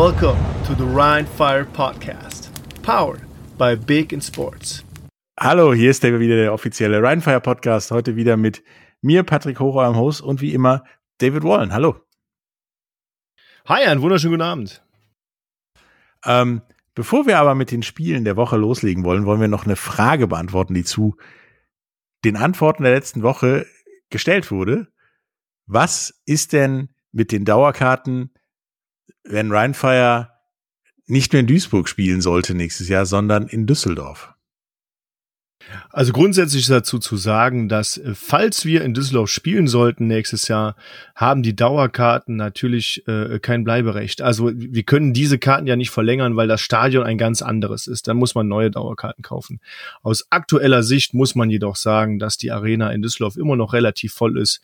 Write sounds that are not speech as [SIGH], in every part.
Welcome to the Rhine Fire Podcast, powered by Big in Sports. Hallo, hier ist der wieder der offizielle Rheinfire Podcast. Heute wieder mit mir, Patrick Hocher am Host und wie immer David Wallen. Hallo. Hi, einen wunderschönen guten Abend. Ähm, bevor wir aber mit den Spielen der Woche loslegen wollen, wollen wir noch eine Frage beantworten, die zu den Antworten der letzten Woche gestellt wurde. Was ist denn mit den Dauerkarten, wenn Rheinfire nicht mehr in Duisburg spielen sollte nächstes Jahr, sondern in Düsseldorf? Also grundsätzlich dazu zu sagen, dass äh, falls wir in Düsseldorf spielen sollten nächstes Jahr, haben die Dauerkarten natürlich äh, kein Bleiberecht. Also wir können diese Karten ja nicht verlängern, weil das Stadion ein ganz anderes ist. Dann muss man neue Dauerkarten kaufen. Aus aktueller Sicht muss man jedoch sagen, dass die Arena in Düsseldorf immer noch relativ voll ist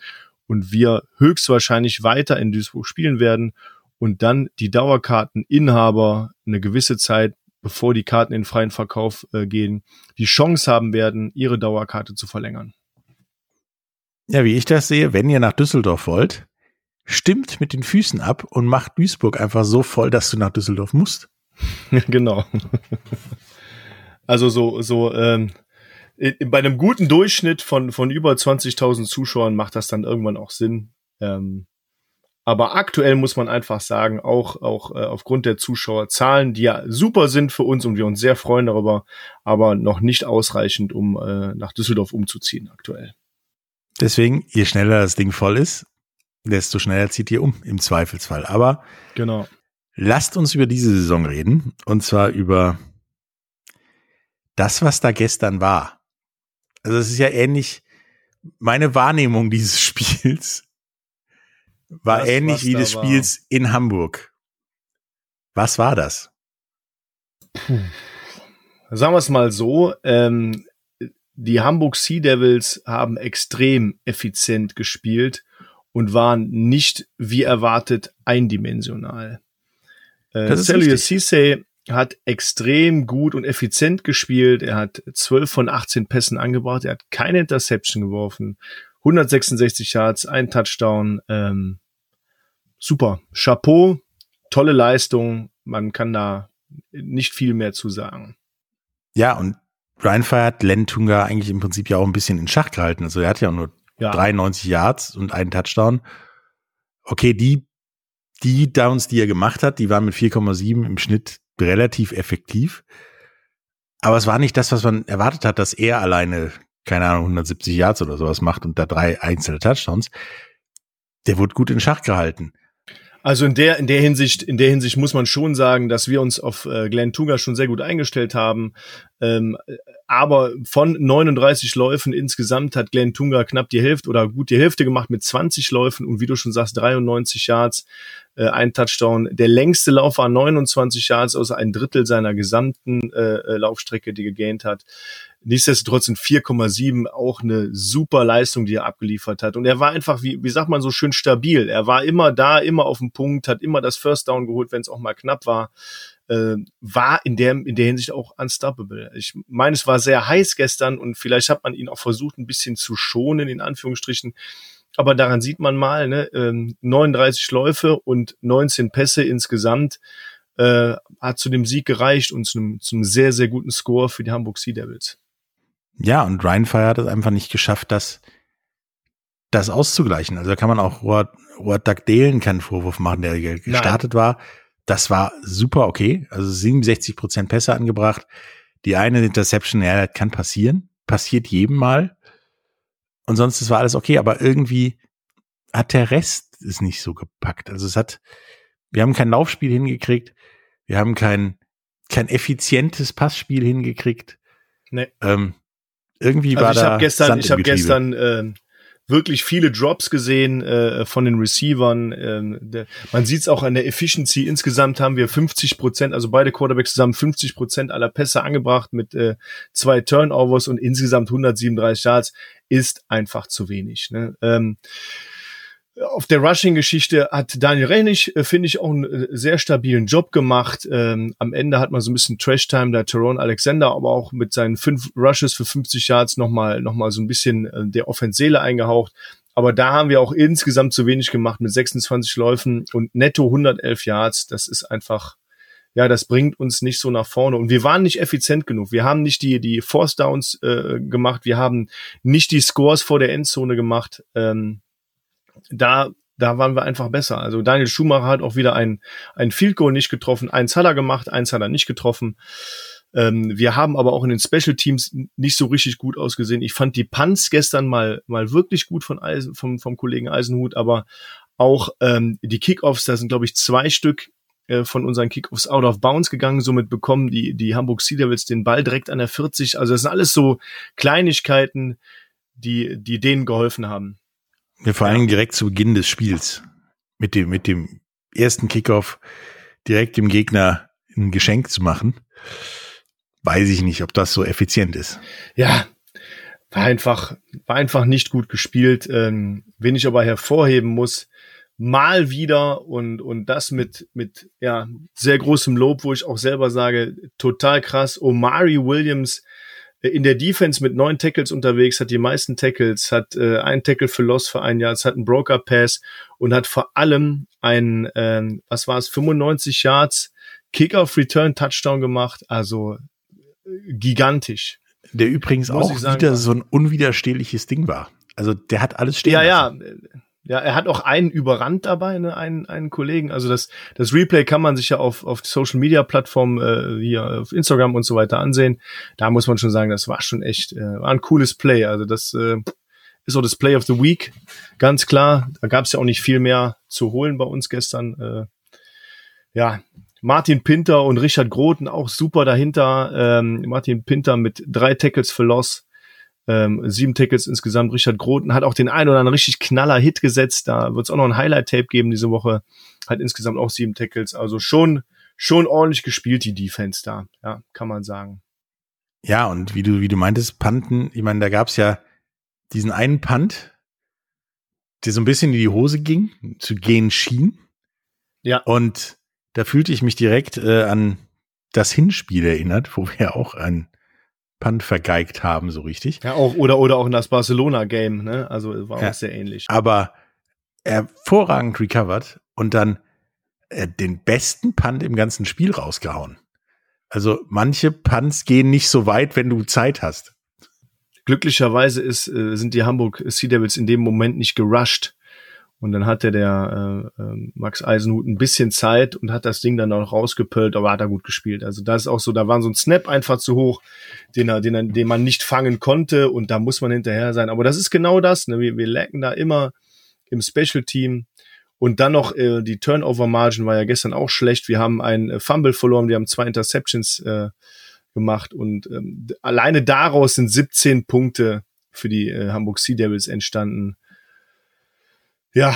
und wir höchstwahrscheinlich weiter in Duisburg spielen werden und dann die Dauerkarteninhaber eine gewisse Zeit bevor die Karten in freien Verkauf äh, gehen, die Chance haben werden, ihre Dauerkarte zu verlängern. Ja, wie ich das sehe, wenn ihr nach Düsseldorf wollt, stimmt mit den Füßen ab und macht Duisburg einfach so voll, dass du nach Düsseldorf musst. [LAUGHS] genau. also so, so ähm, bei einem guten Durchschnitt von, von über 20.000 Zuschauern macht das dann irgendwann auch Sinn. Ähm, aber aktuell muss man einfach sagen, auch, auch äh, aufgrund der Zuschauerzahlen, die ja super sind für uns und wir uns sehr freuen darüber, aber noch nicht ausreichend, um äh, nach Düsseldorf umzuziehen aktuell. Deswegen, je schneller das Ding voll ist, desto schneller zieht ihr um, im Zweifelsfall. Aber genau. lasst uns über diese Saison reden. Und zwar über das, was da gestern war. Also es ist ja ähnlich, meine Wahrnehmung dieses [LAUGHS] Spiels war das, ähnlich wie des Spiels war. in Hamburg. Was war das? Puh. Sagen wir es mal so, ähm, die Hamburg Sea Devils haben extrem effizient gespielt und waren nicht wie erwartet eindimensional. Äh, Celsius Cisse hat extrem gut und effizient gespielt. Er hat 12 von 18 Pässen angebracht. Er hat keine Interception geworfen. 166 Yards, ein Touchdown. Ähm, super. Chapeau, tolle Leistung. Man kann da nicht viel mehr zu sagen. Ja, und Reinfire hat Len Tunga eigentlich im Prinzip ja auch ein bisschen in Schach gehalten. Also er hat ja auch nur ja. 93 Yards und einen Touchdown. Okay, die, die Downs, die er gemacht hat, die waren mit 4,7 im Schnitt relativ effektiv. Aber es war nicht das, was man erwartet hat, dass er alleine keine Ahnung, 170 Yards oder sowas macht und da drei einzelne Touchdowns, der wurde gut in Schach gehalten. Also in der in der Hinsicht in der Hinsicht muss man schon sagen, dass wir uns auf äh, Glenn Tuga schon sehr gut eingestellt haben. Ähm, aber von 39 Läufen insgesamt hat Glenn Tunga knapp die Hälfte oder gut die Hälfte gemacht mit 20 Läufen und wie du schon sagst 93 Yards, äh, ein Touchdown. Der längste Lauf war 29 Yards, also ein Drittel seiner gesamten äh, äh Laufstrecke, die gegähnt hat. Nichtsdestotrotz in 4,7 auch eine super Leistung, die er abgeliefert hat. Und er war einfach, wie, wie sagt man so schön, stabil. Er war immer da, immer auf dem Punkt, hat immer das First Down geholt, wenn es auch mal knapp war. Äh, war in der, in der Hinsicht auch unstoppable. Ich meine, es war sehr heiß gestern und vielleicht hat man ihn auch versucht, ein bisschen zu schonen, in Anführungsstrichen. Aber daran sieht man mal, ne, äh, 39 Läufe und 19 Pässe insgesamt äh, hat zu dem Sieg gereicht und zu einem, zu einem sehr, sehr guten Score für die Hamburg Sea Devils. Ja, und Rheinfire hat es einfach nicht geschafft, das, das auszugleichen. Also da kann man auch Robert, Robert Dagdalen keinen Vorwurf machen, der gestartet Nein. war. Das war super okay. Also 67 Prozent Pässe angebracht. Die eine Interception, ja, das kann passieren. Passiert jedem mal. Und sonst das war alles okay. Aber irgendwie hat der Rest es nicht so gepackt. Also es hat, wir haben kein Laufspiel hingekriegt. Wir haben kein, kein effizientes Passspiel hingekriegt. Nee. Ähm, irgendwie also war ich da hab gestern, Sand ich habe gestern äh, wirklich viele Drops gesehen äh, von den Receivern. Ähm, der, man sieht es auch an der Efficiency. Insgesamt haben wir 50 Prozent, also beide Quarterbacks zusammen 50 Prozent aller Pässe angebracht mit äh, zwei Turnovers und insgesamt 137 Yards ist einfach zu wenig. Ne? Ähm, auf der Rushing-Geschichte hat Daniel Rennig, äh, finde ich, auch einen äh, sehr stabilen Job gemacht. Ähm, am Ende hat man so ein bisschen Trash-Time, der Tyrone Alexander, aber auch mit seinen fünf Rushes für 50 Yards nochmal noch mal so ein bisschen äh, der Offensele eingehaucht. Aber da haben wir auch insgesamt zu wenig gemacht mit 26 Läufen und netto 111 Yards. Das ist einfach, ja, das bringt uns nicht so nach vorne. Und wir waren nicht effizient genug. Wir haben nicht die, die Force Downs äh, gemacht. Wir haben nicht die Scores vor der Endzone gemacht. Ähm, da, da waren wir einfach besser. Also Daniel Schumacher hat auch wieder ein, ein Field Goal nicht getroffen. Eins hat er gemacht, eins hat er nicht getroffen. Ähm, wir haben aber auch in den Special Teams nicht so richtig gut ausgesehen. Ich fand die Punts gestern mal, mal wirklich gut von Eisen, vom, vom Kollegen Eisenhut, aber auch ähm, die Kickoffs, da sind, glaube ich, zwei Stück äh, von unseren Kickoffs out of bounds gegangen. Somit bekommen die, die Hamburg Sea Devils den Ball direkt an der 40. Also das sind alles so Kleinigkeiten, die, die denen geholfen haben. Ja, vor allem direkt zu Beginn des Spiels mit dem, mit dem ersten Kickoff direkt dem Gegner ein Geschenk zu machen weiß ich nicht, ob das so effizient ist. Ja, war einfach, war einfach nicht gut gespielt. Ähm, wen ich aber hervorheben muss, mal wieder und, und das mit, mit, ja, sehr großem Lob, wo ich auch selber sage, total krass. Omari Williams in der Defense mit neun Tackles unterwegs, hat die meisten Tackles, hat äh, ein Tackle für Loss für ein Jahr, es hat einen Broker Pass und hat vor allem ein, ähm, was war es, 95 Yards Kickoff Return Touchdown gemacht. Also gigantisch. Der übrigens Muss auch sagen, wieder so ein unwiderstehliches Ding war. Also der hat alles stehen Ja, lassen. ja. Ja, er hat auch einen überrannt dabei, ne, einen, einen Kollegen. Also das, das Replay kann man sich ja auf, auf Social Media Plattformen äh, wie auf Instagram und so weiter ansehen. Da muss man schon sagen, das war schon echt, äh, war ein cooles Play. Also das äh, ist auch das Play of the Week, ganz klar. Da gab es ja auch nicht viel mehr zu holen bei uns gestern. Äh, ja, Martin Pinter und Richard Groten auch super dahinter. Ähm, Martin Pinter mit drei Tackles für Loss, ähm, sieben Tackles insgesamt. Richard Groten hat auch den einen oder anderen richtig knaller Hit gesetzt. Da wird es auch noch ein Highlight-Tape geben diese Woche. Hat insgesamt auch sieben Tackles. Also schon, schon ordentlich gespielt, die Defense da. Ja, kann man sagen. Ja, und wie du, wie du meintest, Panten, ich meine, da gab's ja diesen einen Punt, der so ein bisschen in die Hose ging, zu gehen schien. Ja. Und da fühlte ich mich direkt äh, an das Hinspiel erinnert, wo wir auch ein Punt vergeigt haben, so richtig. Ja, auch, oder, oder auch in das Barcelona-Game, ne? Also war ja, auch sehr ähnlich. Aber hervorragend recovered und dann äh, den besten Punt im ganzen Spiel rausgehauen. Also manche Punts gehen nicht so weit, wenn du Zeit hast. Glücklicherweise ist, äh, sind die Hamburg Sea Devils in dem Moment nicht gerusht. Und dann hatte der äh, äh, Max Eisenhut ein bisschen Zeit und hat das Ding dann auch rausgepölt, aber hat er gut gespielt. Also da ist auch so, da war so ein Snap einfach zu hoch, den er, den, er, den man nicht fangen konnte und da muss man hinterher sein. Aber das ist genau das. Ne? Wir, wir lecken da immer im Special Team. Und dann noch äh, die Turnover Margin war ja gestern auch schlecht. Wir haben ein äh, Fumble verloren, wir haben zwei Interceptions äh, gemacht und ähm, alleine daraus sind 17 Punkte für die äh, Hamburg Sea Devils entstanden ja,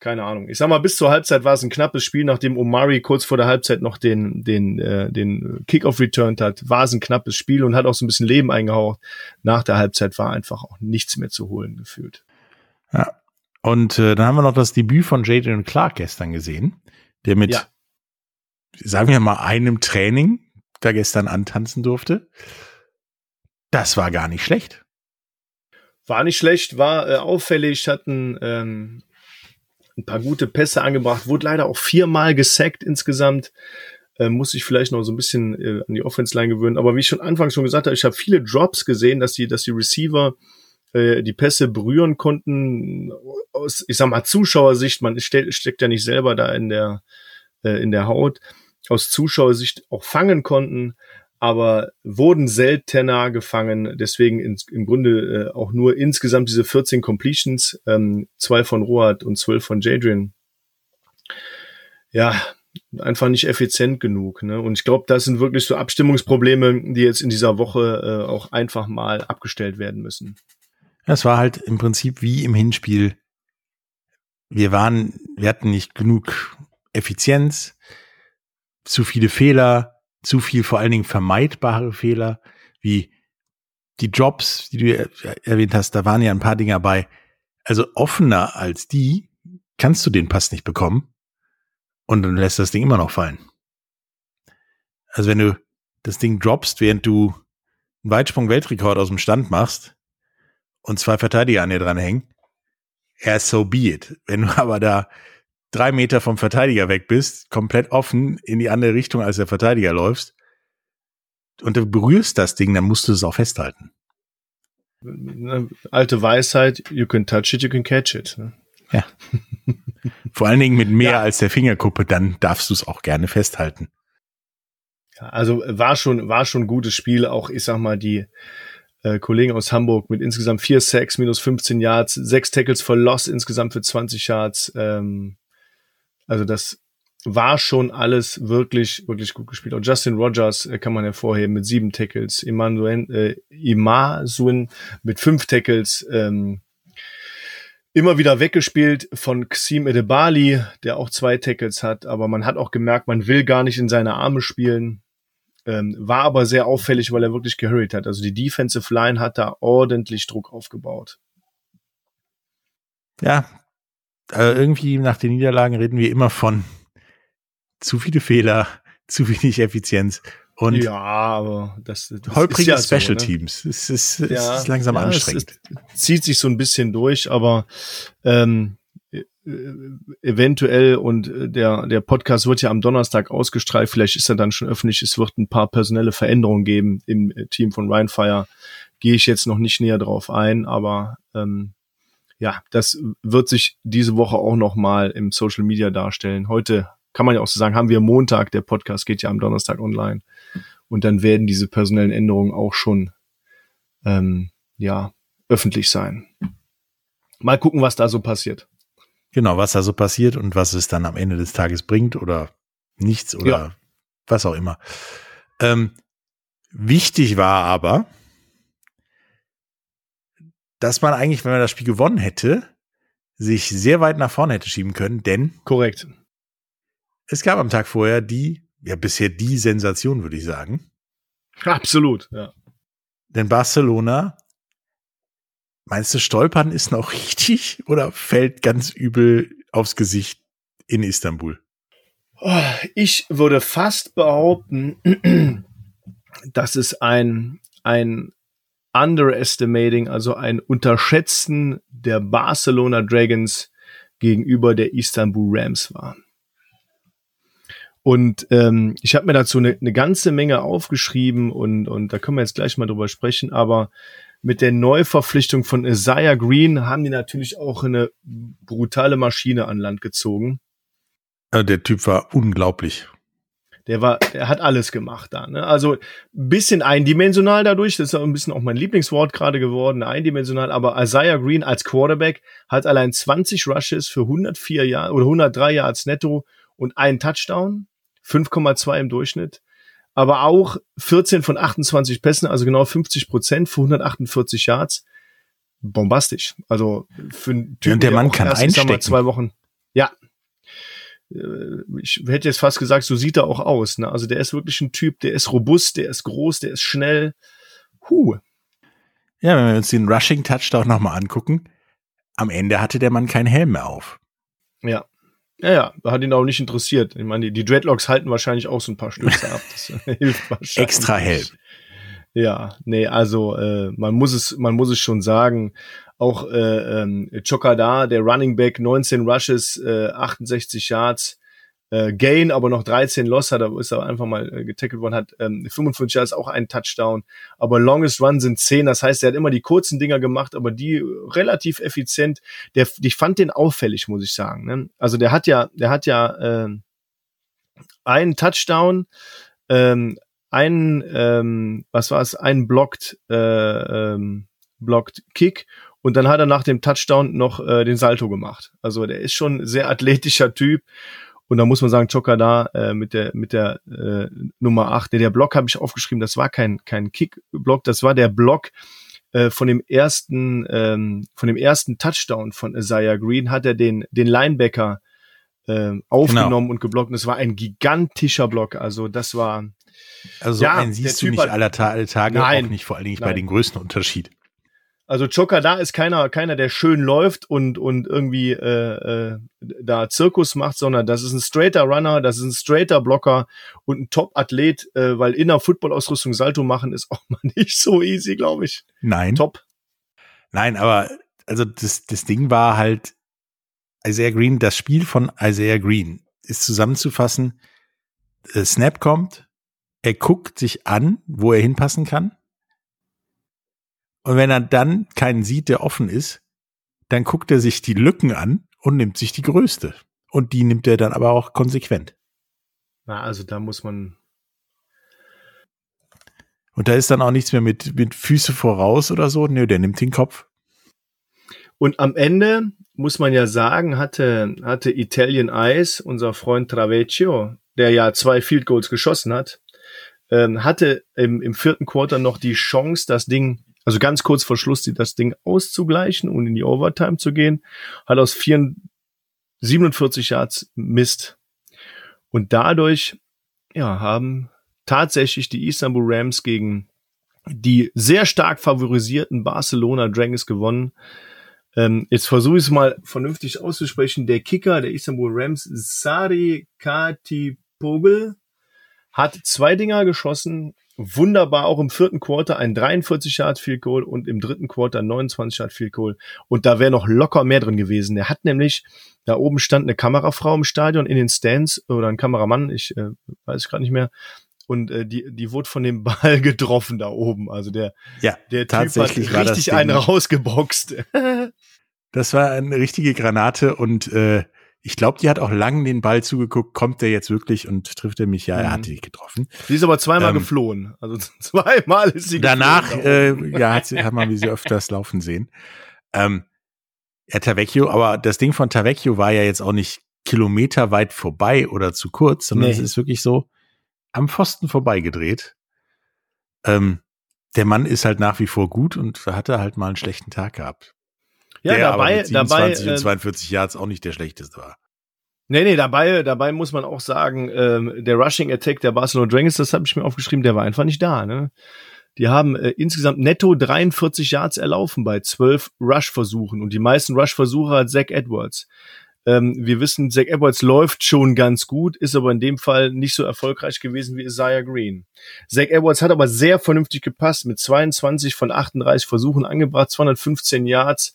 keine Ahnung. Ich sag mal, bis zur Halbzeit war es ein knappes Spiel, nachdem Omari kurz vor der Halbzeit noch den, den, äh, den Kickoff returned hat, war es ein knappes Spiel und hat auch so ein bisschen Leben eingehaucht. Nach der Halbzeit war einfach auch nichts mehr zu holen gefühlt. Ja. Und äh, dann haben wir noch das Debüt von Jaden Clark gestern gesehen, der mit, ja. sagen wir mal, einem Training da gestern antanzen durfte. Das war gar nicht schlecht. War nicht schlecht, war äh, auffällig, hatten ähm, ein paar gute Pässe angebracht, wurde leider auch viermal gesackt insgesamt. Äh, muss ich vielleicht noch so ein bisschen äh, an die Offense-Line gewöhnen. Aber wie ich schon anfangs schon gesagt habe, ich habe viele Drops gesehen, dass die, dass die Receiver äh, die Pässe berühren konnten. Aus, ich sag mal, Zuschauersicht, man ste steckt ja nicht selber da in der, äh, in der Haut, aus Zuschauersicht auch fangen konnten aber wurden seltener gefangen. Deswegen ins, im Grunde äh, auch nur insgesamt diese 14 Completions, ähm, zwei von Rohat und zwölf von Jadrian. Ja, einfach nicht effizient genug. Ne? Und ich glaube, das sind wirklich so Abstimmungsprobleme, die jetzt in dieser Woche äh, auch einfach mal abgestellt werden müssen. Es war halt im Prinzip wie im Hinspiel. Wir waren, wir hatten nicht genug Effizienz, zu viele Fehler, zu viel vor allen Dingen vermeidbare Fehler, wie die Jobs, die du erwähnt hast, da waren ja ein paar Dinge dabei. Also offener als die kannst du den Pass nicht bekommen und dann lässt das Ding immer noch fallen. Also wenn du das Ding droppst, während du einen Weitsprung-Weltrekord aus dem Stand machst und zwei Verteidiger an dir dran hängen, ja, so be it. Wenn du [LAUGHS] aber da drei Meter vom Verteidiger weg bist, komplett offen in die andere Richtung als der Verteidiger läufst und du berührst das Ding, dann musst du es auch festhalten. Alte Weisheit, you can touch it, you can catch it. Ne? Ja. [LAUGHS] Vor allen Dingen mit mehr ja. als der Fingerkuppe, dann darfst du es auch gerne festhalten. Also war schon, war schon ein gutes Spiel. Auch ich sag mal, die äh, Kollegen aus Hamburg mit insgesamt vier Sacks, minus 15 Yards, sechs Tackles for Loss insgesamt für 20 Yards. Ähm, also das war schon alles wirklich, wirklich gut gespielt. Und Justin Rogers äh, kann man hervorheben mit sieben Tackles, Immanuel, äh, Imasun mit fünf Tackles, ähm, immer wieder weggespielt von Xim Edebali, der auch zwei Tackles hat, aber man hat auch gemerkt, man will gar nicht in seine Arme spielen. Ähm, war aber sehr auffällig, weil er wirklich gehurried hat. Also die Defensive Line hat da ordentlich Druck aufgebaut. Ja, also irgendwie nach den Niederlagen reden wir immer von zu viele Fehler, [LAUGHS] zu wenig Effizienz. Und ja, aber das, das holprige ja Special so, ne? Teams. Es ist, es ja, ist langsam ja, anstrengend. Es, es zieht sich so ein bisschen durch, aber ähm, äh, eventuell und der der Podcast wird ja am Donnerstag ausgestrahlt. Vielleicht ist er dann schon öffentlich. Es wird ein paar personelle Veränderungen geben im Team von Rheinfire. Gehe ich jetzt noch nicht näher drauf ein, aber ähm, ja, das wird sich diese Woche auch noch mal im Social Media darstellen. Heute kann man ja auch so sagen, haben wir Montag, der Podcast geht ja am Donnerstag online. Und dann werden diese personellen Änderungen auch schon ähm, ja öffentlich sein. Mal gucken, was da so passiert. Genau, was da so passiert und was es dann am Ende des Tages bringt oder nichts oder ja. was auch immer. Ähm, wichtig war aber, dass man eigentlich, wenn man das Spiel gewonnen hätte, sich sehr weit nach vorne hätte schieben können, denn korrekt. Es gab am Tag vorher die, ja bisher die Sensation, würde ich sagen. Absolut, ja. Denn Barcelona, meinst du, Stolpern ist noch [LAUGHS] richtig oder fällt ganz übel aufs Gesicht in Istanbul? Oh, ich würde fast behaupten, [CLEARS THROAT] dass es ein, ein Underestimating, also ein Unterschätzen der Barcelona Dragons gegenüber der Istanbul Rams war. Und ähm, ich habe mir dazu eine, eine ganze Menge aufgeschrieben und, und da können wir jetzt gleich mal drüber sprechen, aber mit der Neuverpflichtung von Isaiah Green haben die natürlich auch eine brutale Maschine an Land gezogen. Der Typ war unglaublich. Der war, der hat alles gemacht da. Ne? Also bisschen eindimensional dadurch, das ist ein bisschen auch mein Lieblingswort gerade geworden, eindimensional. Aber Isaiah Green als Quarterback hat allein 20 Rushes für 104 Jahre oder 103 Yards netto und einen Touchdown. 5,2 im Durchschnitt. Aber auch 14 von 28 Pässen, also genau 50 Prozent für 148 Yards. Bombastisch. Also für einen Typen, der, der Mann kann erst, einstecken. Mal, zwei Wochen. Ja. Äh, ich hätte jetzt fast gesagt, so sieht er auch aus. Ne? Also der ist wirklich ein Typ, der ist robust, der ist groß, der ist schnell. Huh. Ja, wenn wir uns den Rushing Touchdown nochmal angucken, am Ende hatte der Mann keinen Helm mehr auf. Ja. Ja, ja, hat ihn auch nicht interessiert. Ich meine, die, die Dreadlocks halten wahrscheinlich auch so ein paar Stöße ab. Das [LAUGHS] hilft wahrscheinlich. Extra Helm. Ja, nee, also äh, man muss es, man muss es schon sagen. Auch äh, ähm, Chokada, der Running Back, 19 Rushes, äh, 68 Yards, äh, Gain, aber noch 13 Loss hat, er ist er einfach mal äh, getackelt worden, hat ähm, 45 Yards auch einen Touchdown, aber Longest Run sind 10, das heißt, er hat immer die kurzen Dinger gemacht, aber die relativ effizient. Der, ich fand den auffällig, muss ich sagen. Ne? Also der hat ja, der hat ja äh, einen Touchdown, ähm, einen, ähm, was war es, einen blockt, äh, ähm, blockt Kick. Und dann hat er nach dem Touchdown noch äh, den Salto gemacht. Also der ist schon ein sehr athletischer Typ. Und da muss man sagen, Joker da äh, mit der mit der äh, Nummer 8, der, der Block habe ich aufgeschrieben, das war kein kein Kick-Block, das war der Block äh, von dem ersten ähm, von dem ersten Touchdown von Isaiah Green. Hat er den den Linebacker äh, aufgenommen genau. und geblockt. Und es war ein gigantischer Block. Also das war also so ja, einen siehst du nicht aller Ta Tage, Nein. auch nicht vor allen Dingen bei den größten Unterschied. Also Joker da ist keiner, keiner, der schön läuft und, und irgendwie äh, äh, da Zirkus macht, sondern das ist ein straighter Runner, das ist ein straighter Blocker und ein Top-Athlet, äh, weil in der Football-Ausrüstung Salto machen ist [LAUGHS] auch mal nicht so easy, glaube ich. Nein. Top. Nein, aber also das, das Ding war halt Isaiah Green, das Spiel von Isaiah Green ist zusammenzufassen, äh, Snap kommt, er guckt sich an, wo er hinpassen kann. Und wenn er dann keinen sieht, der offen ist, dann guckt er sich die Lücken an und nimmt sich die größte. Und die nimmt er dann aber auch konsequent. Na, also da muss man. Und da ist dann auch nichts mehr mit, mit Füße voraus oder so. Nö, der nimmt den Kopf. Und am Ende muss man ja sagen, hatte, hatte Italian Ice, unser Freund Travecchio, der ja zwei Field Goals geschossen hat, ähm, hatte im, im vierten Quarter noch die Chance, das Ding, also ganz kurz vor Schluss, das Ding auszugleichen und in die Overtime zu gehen, hat aus 4, 47 Yards Mist. Und dadurch, ja, haben tatsächlich die Istanbul Rams gegen die sehr stark favorisierten Barcelona Dragons gewonnen. Ähm, jetzt versuche ich es mal vernünftig auszusprechen. Der Kicker der Istanbul Rams, Sari Katipogel, hat zwei Dinger geschossen. Wunderbar auch im vierten Quarter ein 43 Yard Field Goal und im dritten Quarter 29 Yard Field Goal. Und da wäre noch locker mehr drin gewesen. Er hat nämlich, da oben stand eine Kamerafrau im Stadion in den Stands oder ein Kameramann, ich äh, weiß gerade nicht mehr. Und äh, die, die wurde von dem [LAUGHS] Ball getroffen da oben. Also der, ja, der tatsächlich typ hat richtig einen rausgeboxt. [LAUGHS] das war eine richtige Granate und äh, ich glaube, die hat auch lang den Ball zugeguckt, kommt der jetzt wirklich und trifft er mich? Ja, er hat die getroffen. Sie ist aber zweimal ähm, geflohen. Also [LAUGHS] zweimal ist sie Danach, äh, ja, hat, sie, hat man wie sie öfters laufen sehen. Ähm, ja, Tavecchio, aber das Ding von Tavecchio war ja jetzt auch nicht kilometerweit vorbei oder zu kurz, sondern nee. es ist wirklich so am Pfosten vorbeigedreht. Ähm, der Mann ist halt nach wie vor gut und hatte halt mal einen schlechten Tag gehabt. Ja, der dabei, aber mit 27 dabei, und 42 Yards auch nicht der schlechteste war. Nee, nee, dabei, dabei muss man auch sagen, ähm, der Rushing Attack der Barcelona Dragons, das habe ich mir aufgeschrieben, der war einfach nicht da. Ne? Die haben äh, insgesamt netto 43 Yards erlaufen bei 12 Rush-Versuchen und die meisten Rush-Versuche hat Zach Edwards. Ähm, wir wissen, Zach Edwards läuft schon ganz gut, ist aber in dem Fall nicht so erfolgreich gewesen wie Isaiah Green. Zach Edwards hat aber sehr vernünftig gepasst, mit 22 von 38 Versuchen angebracht, 215 Yards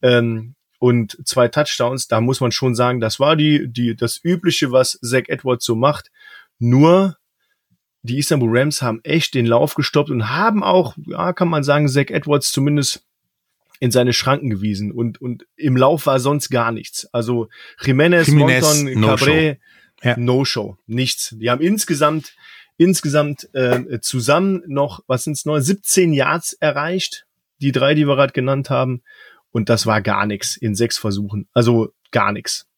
ähm, und zwei Touchdowns, da muss man schon sagen, das war die, die, das Übliche, was Zach Edwards so macht. Nur die Istanbul Rams haben echt den Lauf gestoppt und haben auch, ja, kann man sagen, Zach Edwards zumindest in seine Schranken gewiesen und, und im Lauf war sonst gar nichts. Also Jimenez, Jimenez Monton, no Cabré, ja. No-Show, nichts. Die haben insgesamt, insgesamt äh, zusammen noch, was sind's noch, 17 Yards erreicht, die drei, die wir gerade genannt haben. Und das war gar nichts in sechs Versuchen. Also gar nichts.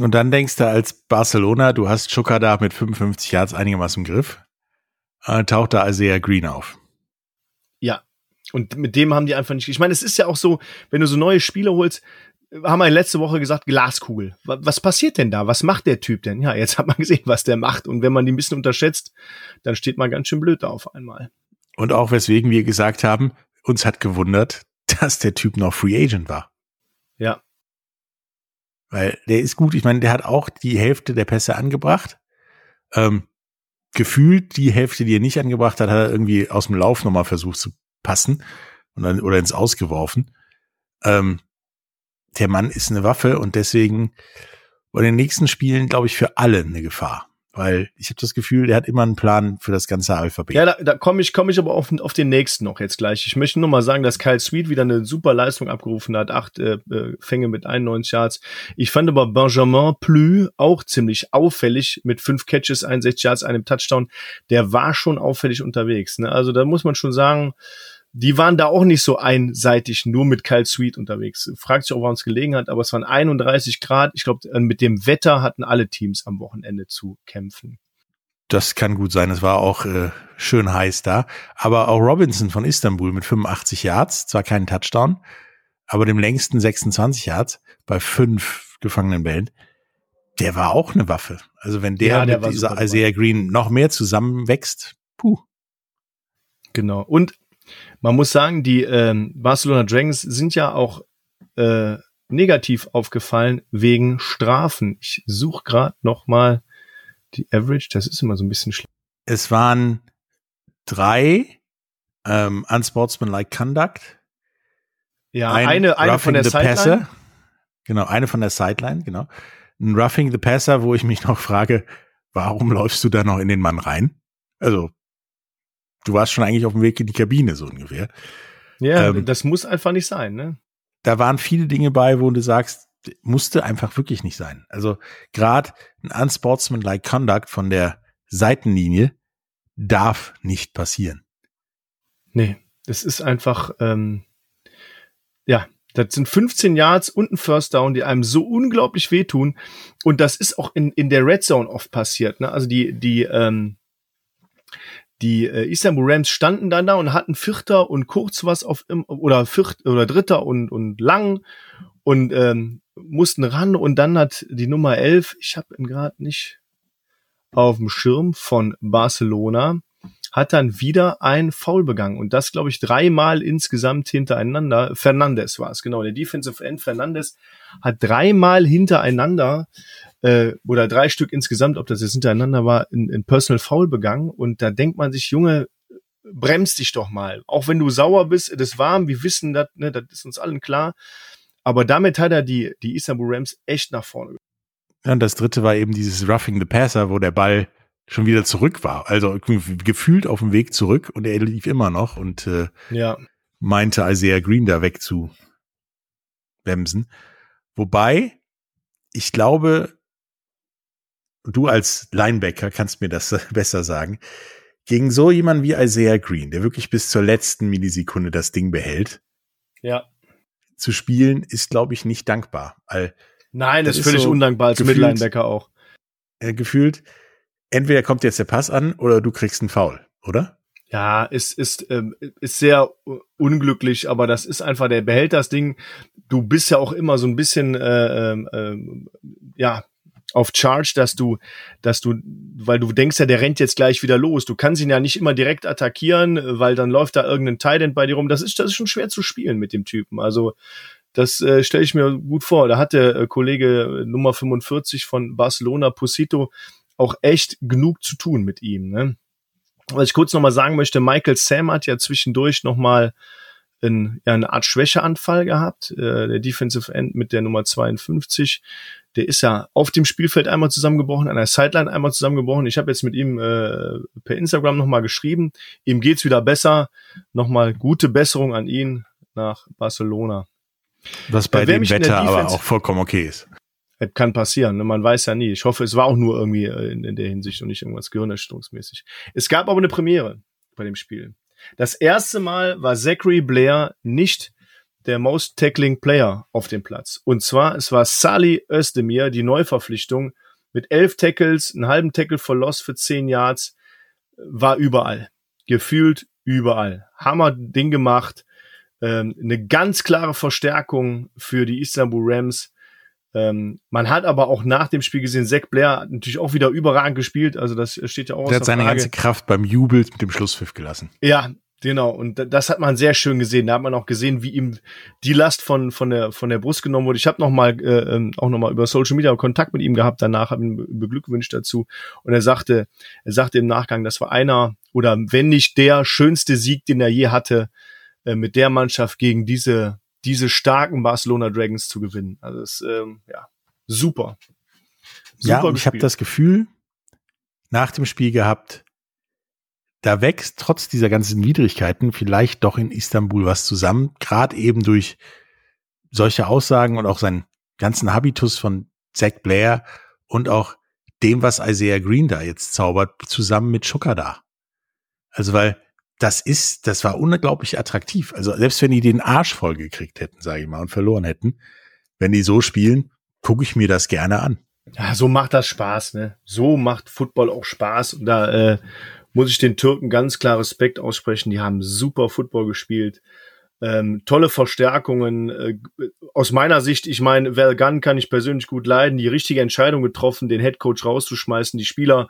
Und dann denkst du als Barcelona, du hast Schuka da mit 55 Yards einigermaßen im Griff, äh, taucht da Isaiah Green auf. Und mit dem haben die einfach nicht. Ich meine, es ist ja auch so, wenn du so neue Spiele holst, haben wir letzte Woche gesagt, Glaskugel. Was passiert denn da? Was macht der Typ denn? Ja, jetzt hat man [LAUGHS] gesehen, was der macht. Und wenn man die ein bisschen unterschätzt, dann steht man ganz schön blöd da auf einmal. Und auch weswegen wir gesagt haben, uns hat gewundert, dass der Typ noch Free Agent war. Ja. Weil der ist gut. Ich meine, der hat auch die Hälfte der Pässe angebracht. Ähm, gefühlt die Hälfte, die er nicht angebracht hat, hat er irgendwie aus dem Lauf nochmal versucht zu passen und dann, oder ins Ausgeworfen. Ähm, der Mann ist eine Waffe und deswegen bei den nächsten Spielen, glaube ich, für alle eine Gefahr. Weil ich habe das Gefühl, der hat immer einen Plan für das ganze Alphabet. Ja, da, da komme ich, komm ich aber auf, auf den nächsten noch jetzt gleich. Ich möchte nur mal sagen, dass Kyle Sweet wieder eine super Leistung abgerufen hat. Acht äh, äh Fänge mit 91 Yards. Ich fand aber Benjamin Plü auch ziemlich auffällig mit fünf Catches, 61 Yards, einem Touchdown. Der war schon auffällig unterwegs. Ne? Also da muss man schon sagen, die waren da auch nicht so einseitig nur mit Kyle Sweet unterwegs. Fragt sich auch, woran es gelegen hat, aber es waren 31 Grad. Ich glaube, mit dem Wetter hatten alle Teams am Wochenende zu kämpfen. Das kann gut sein. Es war auch äh, schön heiß da. Aber auch Robinson von Istanbul mit 85 Yards, zwar keinen Touchdown, aber dem längsten 26 Yards bei fünf gefangenen Bällen. Der war auch eine Waffe. Also wenn der, ja, der mit dieser Isaiah Green noch mehr zusammenwächst, puh. Genau. Und man muss sagen, die ähm, Barcelona Dragons sind ja auch äh, negativ aufgefallen wegen Strafen. Ich suche gerade noch mal die Average. Das ist immer so ein bisschen schlecht. Es waren drei ähm, unsportsmanlike Conduct, Ja, ein eine, eine von der Sideline. Passer, genau, eine von der Sideline, genau. Ein Roughing the Passer, wo ich mich noch frage, warum läufst du da noch in den Mann rein? Also, du warst schon eigentlich auf dem Weg in die Kabine, so ungefähr. Ja, ähm, das muss einfach nicht sein, ne? Da waren viele Dinge bei, wo du sagst, musste einfach wirklich nicht sein. Also gerade ein unsportsmanlike Conduct von der Seitenlinie darf nicht passieren. Nee, das ist einfach, ähm, ja, das sind 15 Yards und ein First Down, die einem so unglaublich wehtun. Und das ist auch in, in der Red Zone oft passiert. Ne? Also die, die, ähm, die äh, Istanbul Rams standen dann da und hatten Vierter und kurz was auf oder Viert oder Dritter und, und lang und ähm, mussten ran und dann hat die Nummer 11, ich habe ihn gerade nicht auf dem Schirm von Barcelona, hat dann wieder ein Foul begangen und das glaube ich dreimal insgesamt hintereinander. Fernandes war es genau, der Defensive End Fernandes hat dreimal hintereinander äh, oder drei Stück insgesamt, ob das jetzt hintereinander war, in, in Personal Foul begangen und da denkt man sich, Junge, bremst dich doch mal. Auch wenn du sauer bist, es ist warm, wir wissen das, ne, das ist uns allen klar. Aber damit hat er die, die Istanbul Rams echt nach vorne. Ja, und das dritte war eben dieses Roughing the Passer, wo der Ball schon wieder zurück war. Also gefühlt auf dem Weg zurück und er lief immer noch und äh, ja. meinte Isaiah Green da weg zu bremsen. Wobei, ich glaube, du als Linebacker kannst mir das [LAUGHS] besser sagen, gegen so jemanden wie Isaiah Green, der wirklich bis zur letzten Millisekunde das Ding behält, ja. zu spielen, ist, glaube ich, nicht dankbar. All, Nein, das ist völlig so undankbar als gefühlt, auch. Äh, gefühlt, entweder kommt jetzt der Pass an oder du kriegst einen Foul, oder? Ja, ist, ist, ähm, ist sehr unglücklich, aber das ist einfach, der behält das Ding. Du bist ja auch immer so ein bisschen, äh, äh, ja, auf Charge, dass du, dass du, weil du denkst ja, der rennt jetzt gleich wieder los. Du kannst ihn ja nicht immer direkt attackieren, weil dann läuft da irgendein Tident bei dir rum. Das ist, das ist schon schwer zu spielen mit dem Typen. Also, das äh, stelle ich mir gut vor. Da hat der äh, Kollege Nummer 45 von Barcelona, Pusito, auch echt genug zu tun mit ihm. Ne? Was ich kurz nochmal sagen möchte, Michael Sam hat ja zwischendurch nochmal ein, ja, eine Art Schwächeanfall gehabt. Äh, der Defensive End mit der Nummer 52, der ist ja auf dem Spielfeld einmal zusammengebrochen, an der Sideline einmal zusammengebrochen. Ich habe jetzt mit ihm äh, per Instagram nochmal geschrieben. Ihm geht's wieder besser. Nochmal gute Besserung an ihn nach Barcelona. Was bei dem Wetter aber auch vollkommen okay ist. Kann passieren, ne? man weiß ja nie. Ich hoffe, es war auch nur irgendwie äh, in, in der Hinsicht und nicht irgendwas gehirnerstützungsmäßig. Es gab aber eine Premiere bei dem Spiel. Das erste Mal war Zachary Blair nicht der Most Tackling Player auf dem Platz. Und zwar, es war Sally Özdemir, die Neuverpflichtung, mit elf Tackles, einen halben Tackle for Loss für zehn Yards, war überall. Gefühlt überall. Hammer Ding gemacht. Ähm, eine ganz klare Verstärkung für die Istanbul Rams. Ähm, man hat aber auch nach dem Spiel gesehen, Zach Blair hat natürlich auch wieder überragend gespielt. Also das steht ja auch. Der hat seine Frage. ganze Kraft beim Jubel mit dem Schlusspfiff gelassen. Ja, genau. Und das hat man sehr schön gesehen. Da hat man auch gesehen, wie ihm die Last von von der von der Brust genommen wurde. Ich habe noch mal äh, ähm, auch noch mal über Social Media Kontakt mit ihm gehabt. Danach habe ihn beglückwünscht dazu. Und er sagte, er sagte im Nachgang, das war einer oder wenn nicht der schönste Sieg, den er je hatte, äh, mit der Mannschaft gegen diese diese starken Barcelona Dragons zu gewinnen. Also das, ähm, ja, super. super ja, und ich habe das Gefühl nach dem Spiel gehabt, da wächst trotz dieser ganzen Widrigkeiten vielleicht doch in Istanbul was zusammen, gerade eben durch solche Aussagen und auch seinen ganzen Habitus von Zack Blair und auch dem, was Isaiah Green da jetzt zaubert, zusammen mit Shukada. Also weil das ist, das war unglaublich attraktiv. Also selbst wenn die den Arsch voll gekriegt hätten, sage ich mal, und verloren hätten, wenn die so spielen, gucke ich mir das gerne an. Ja, so macht das Spaß, ne? So macht Football auch Spaß. Und da äh, muss ich den Türken ganz klar Respekt aussprechen. Die haben super Football gespielt ähm, tolle Verstärkungen. Äh, aus meiner Sicht, ich meine, Gunn kann ich persönlich gut leiden, die richtige Entscheidung getroffen, den Head Coach rauszuschmeißen, die Spieler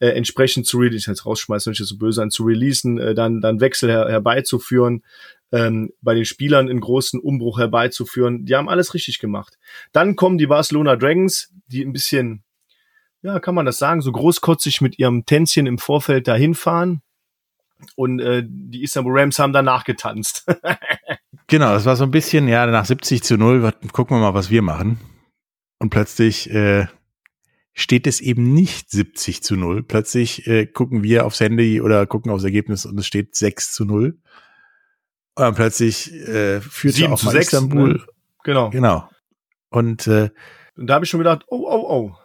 äh, entsprechend zu releasen, jetzt rausschmeißen, nicht so böse sein, zu releasen, äh, dann, dann Wechsel her herbeizuführen, ähm, bei den Spielern einen großen Umbruch herbeizuführen. Die haben alles richtig gemacht. Dann kommen die Barcelona Dragons, die ein bisschen, ja, kann man das sagen, so großkotzig mit ihrem Tänzchen im Vorfeld dahin fahren und äh, die Istanbul Rams haben danach getanzt. [LAUGHS] Genau, das war so ein bisschen, ja, nach 70 zu 0, gucken wir mal, was wir machen. Und plötzlich äh, steht es eben nicht 70 zu 0. Plötzlich äh, gucken wir aufs Handy oder gucken aufs Ergebnis und es steht 6 zu 0. Und dann plötzlich äh, führt auch zu mal 6, Istanbul. Ne? Genau. Genau. Und, äh, und da habe ich schon gedacht, oh, oh, oh.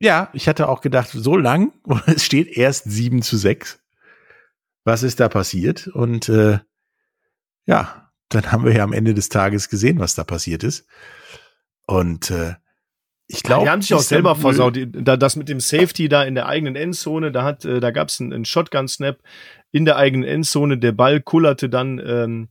Ja, ich hatte auch gedacht, so lang, und [LAUGHS] es steht erst 7 zu 6. Was ist da passiert? Und äh, ja, dann haben wir ja am Ende des Tages gesehen, was da passiert ist. Und äh, ich glaube, die haben sich auch selber versaut. Da, das mit dem Safety da in der eigenen Endzone, da hat, äh, da gab es einen, einen Shotgun-Snap in der eigenen Endzone. Der Ball kullerte dann ähm,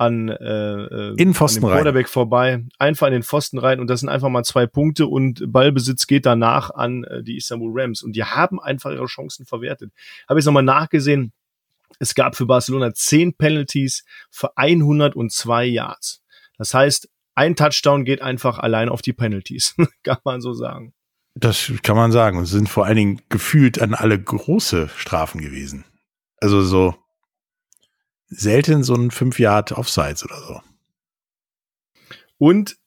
an, äh, äh in Pfosten an Quarterback rein. vorbei, einfach in den Pfosten rein und das sind einfach mal zwei Punkte und Ballbesitz geht danach an äh, die Istanbul Rams und die haben einfach ihre Chancen verwertet. Habe ich nochmal nachgesehen. Es gab für Barcelona zehn Penalties für 102 Yards. Das heißt, ein Touchdown geht einfach allein auf die Penalties, [LAUGHS] kann man so sagen. Das kann man sagen. Und sind vor allen Dingen gefühlt an alle große Strafen gewesen. Also so selten so ein 5 Yard Offsides oder so. Und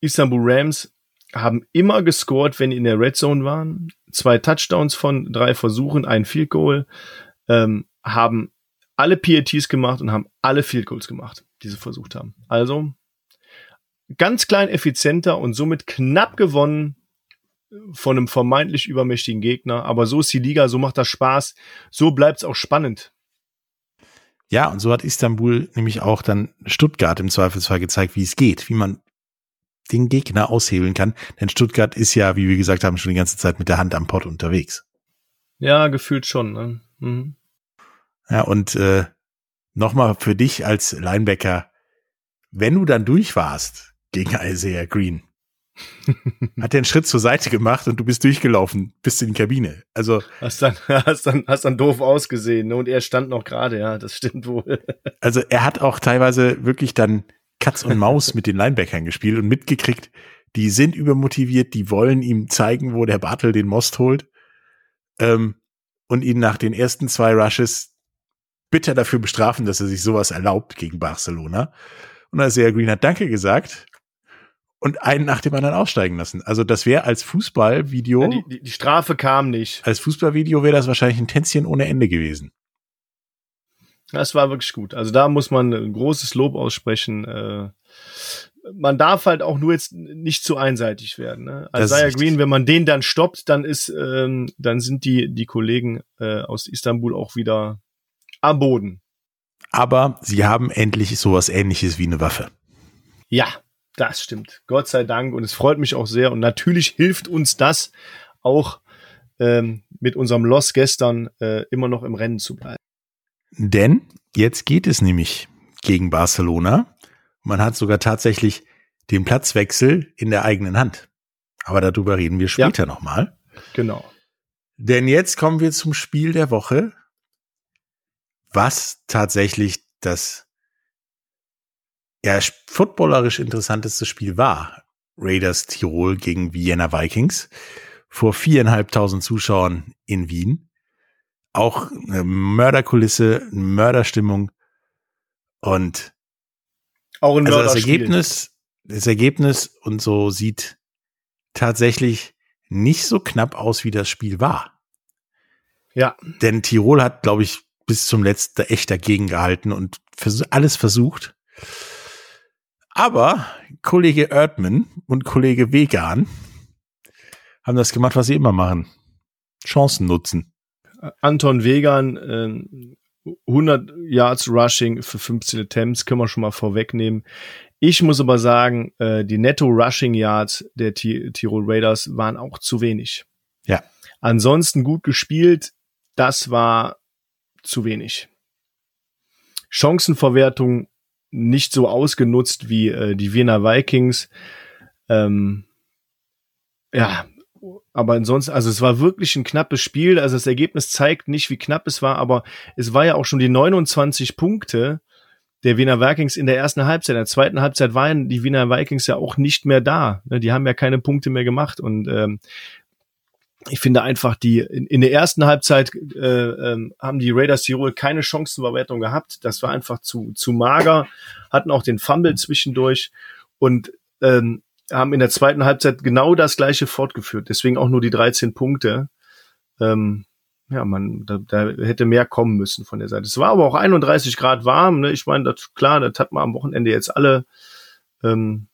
Istanbul Rams haben immer gescored, wenn die in der Red Zone waren. Zwei Touchdowns von drei Versuchen, ein Field Goal, ähm, haben alle PATs gemacht und haben alle Field Goals gemacht, die sie versucht haben. Also ganz klein effizienter und somit knapp gewonnen von einem vermeintlich übermächtigen Gegner. Aber so ist die Liga, so macht das Spaß, so bleibt es auch spannend. Ja, und so hat Istanbul nämlich auch dann Stuttgart im Zweifelsfall gezeigt, wie es geht, wie man den Gegner aushebeln kann. Denn Stuttgart ist ja, wie wir gesagt haben, schon die ganze Zeit mit der Hand am Pott unterwegs. Ja, gefühlt schon. Ne? Mhm. Ja, und äh, nochmal für dich als Linebacker, wenn du dann durch warst, gegen Isaiah Green. [LAUGHS] Hat er einen Schritt zur Seite gemacht und du bist durchgelaufen, bis in die Kabine. Also hast dann [LAUGHS] hast dann hast dann doof ausgesehen ne? und er stand noch gerade, ja, das stimmt wohl. [LAUGHS] Also er hat auch teilweise wirklich dann Katz und Maus mit den Linebackern gespielt und mitgekriegt, die sind übermotiviert, die wollen ihm zeigen, wo der Bartel den Most holt ähm, und ihn nach den ersten zwei Rushes bitter dafür bestrafen, dass er sich sowas erlaubt gegen Barcelona. Und Isaiah Green hat Danke gesagt und einen nach dem anderen aussteigen lassen. Also das wäre als Fußballvideo. Ja, die, die, Strafe kam nicht. Als Fußballvideo wäre das wahrscheinlich ein Tänzchen ohne Ende gewesen. Das war wirklich gut. Also da muss man ein großes Lob aussprechen. Äh, man darf halt auch nur jetzt nicht zu einseitig werden. Ne? Isaiah Green, wenn man den dann stoppt, dann ist, ähm, dann sind die die Kollegen äh, aus Istanbul auch wieder am Boden. Aber sie haben endlich sowas Ähnliches wie eine Waffe. Ja, das stimmt. Gott sei Dank. Und es freut mich auch sehr. Und natürlich hilft uns das auch ähm, mit unserem Loss gestern äh, immer noch im Rennen zu bleiben. Denn jetzt geht es nämlich gegen Barcelona. Man hat sogar tatsächlich den Platzwechsel in der eigenen Hand. Aber darüber reden wir später ja, nochmal. Genau. Denn jetzt kommen wir zum Spiel der Woche, was tatsächlich das ja, footballerisch interessanteste Spiel war Raiders Tirol gegen Vienna Vikings vor viereinhalbtausend Zuschauern in Wien. Auch eine Mörderkulisse, eine Mörderstimmung und auch ein also das Ergebnis, das Ergebnis und so sieht tatsächlich nicht so knapp aus, wie das Spiel war. Ja. Denn Tirol hat, glaube ich, bis zum letzten echt dagegen gehalten und alles versucht. Aber Kollege Erdmann und Kollege Vegan haben das gemacht, was sie immer machen. Chancen nutzen. Anton Vegan, äh, 100 Yards Rushing für 15 Attempts, können wir schon mal vorwegnehmen. Ich muss aber sagen, äh, die Netto Rushing Yards der T Tirol Raiders waren auch zu wenig. Ja. Ansonsten gut gespielt, das war zu wenig. Chancenverwertung nicht so ausgenutzt wie äh, die Wiener Vikings. Ähm, ja, aber ansonsten, also es war wirklich ein knappes Spiel. Also das Ergebnis zeigt nicht, wie knapp es war, aber es war ja auch schon die 29 Punkte der Wiener Vikings in der ersten Halbzeit. In der zweiten Halbzeit waren die Wiener Vikings ja auch nicht mehr da. Ne, die haben ja keine Punkte mehr gemacht und ähm, ich finde einfach die in, in der ersten Halbzeit äh, ähm, haben die Raiders Tirol keine Chancenverwertung gehabt. Das war einfach zu zu mager, hatten auch den Fumble zwischendurch und ähm, haben in der zweiten Halbzeit genau das gleiche fortgeführt. Deswegen auch nur die 13 Punkte. Ähm, ja, man, da, da hätte mehr kommen müssen von der Seite. Es war aber auch 31 Grad warm. Ne? Ich meine, das klar, das hat man am Wochenende jetzt alle. Ähm,